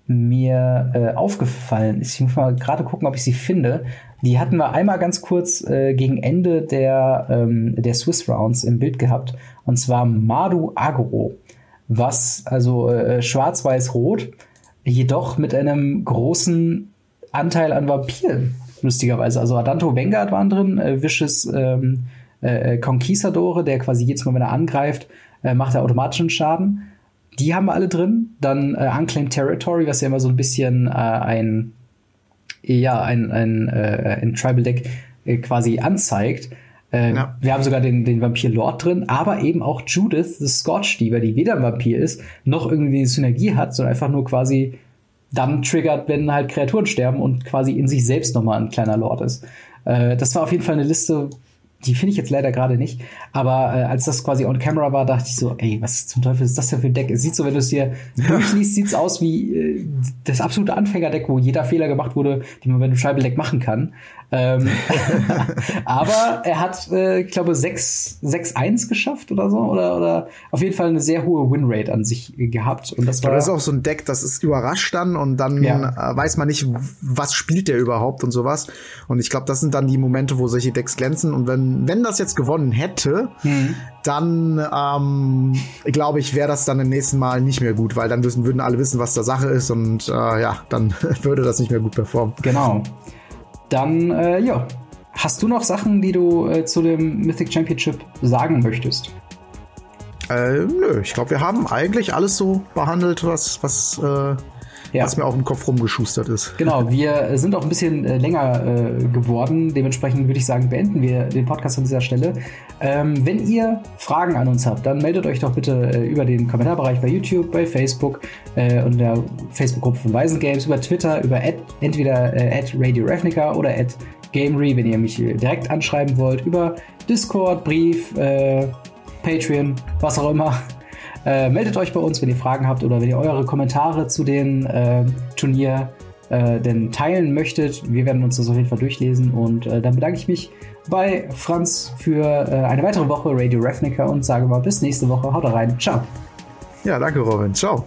mir äh, aufgefallen ist. Ich muss mal gerade gucken, ob ich sie finde. Die hatten wir einmal ganz kurz äh, gegen Ende der, ähm, der Swiss Rounds im Bild gehabt. Und zwar Madu Agro. Was, also äh, schwarz-weiß-rot, jedoch mit einem großen Anteil an Vampiren, lustigerweise. Also Adanto Vanguard waren drin, äh, Vicious ähm, äh, äh, Conquistadore, der quasi jedes Mal, wenn er angreift, äh, macht er automatischen Schaden. Die haben wir alle drin. Dann äh, Unclaimed Territory, was ja immer so ein bisschen äh, ein, ja, ein, ein, äh, ein Tribal Deck äh, quasi anzeigt. Äh, ja. Wir haben sogar den, den Vampir Lord drin, aber eben auch Judith, the Scorchdieber, die weder ein Vampir ist, noch irgendwie eine Synergie hat, sondern einfach nur quasi dann triggert, wenn halt Kreaturen sterben und quasi in sich selbst nochmal ein kleiner Lord ist. Äh, das war auf jeden Fall eine Liste, die finde ich jetzt leider gerade nicht. Aber äh, als das quasi on camera war, dachte ich so, ey, was zum Teufel ist das denn für ein Deck? Es sieht so, wenn du es dir <laughs> durchliest, sieht es aus wie äh, das absolute Anfängerdeck, wo jeder Fehler gemacht wurde, den man bei einem Scheibendeck machen kann. Ähm, <laughs> aber er hat, äh, ich glaube, 6-1 geschafft oder so. Oder, oder auf jeden Fall eine sehr hohe Winrate an sich gehabt. Und das war. das ist auch so ein Deck, das ist überrascht dann und dann ja. äh, weiß man nicht, was spielt der überhaupt und sowas. Und ich glaube, das sind dann die Momente, wo solche Decks glänzen. Und wenn, wenn das jetzt gewonnen hätte, mhm. dann ähm, glaube ich, wäre das dann im nächsten Mal nicht mehr gut, weil dann würden alle wissen, was da Sache ist und äh, ja, dann <laughs> würde das nicht mehr gut performen. Genau. Dann, äh, ja. Hast du noch Sachen, die du äh, zu dem Mythic Championship sagen möchtest? Äh, nö, ich glaube, wir haben eigentlich alles so behandelt, was, was äh, ja. was mir auch im Kopf rumgeschustert ist. Genau, wir sind auch ein bisschen äh, länger äh, geworden. Dementsprechend würde ich sagen, beenden wir den Podcast an dieser Stelle. Ähm, wenn ihr Fragen an uns habt, dann meldet euch doch bitte äh, über den Kommentarbereich bei YouTube, bei Facebook äh, und der Facebook-Gruppe von Weisen Games, über Twitter, über ad, entweder äh, at Radio Ravnica oder at Gamery, wenn ihr mich direkt anschreiben wollt, über Discord, Brief, äh, Patreon, was auch immer. Äh, meldet euch bei uns, wenn ihr Fragen habt oder wenn ihr eure Kommentare zu den äh, Turnier äh, denn teilen möchtet. Wir werden uns das auf jeden Fall durchlesen und äh, dann bedanke ich mich bei Franz für äh, eine weitere Woche Radio Ravnica und sage mal bis nächste Woche. Haut rein. Ciao. Ja, danke Robin. Ciao.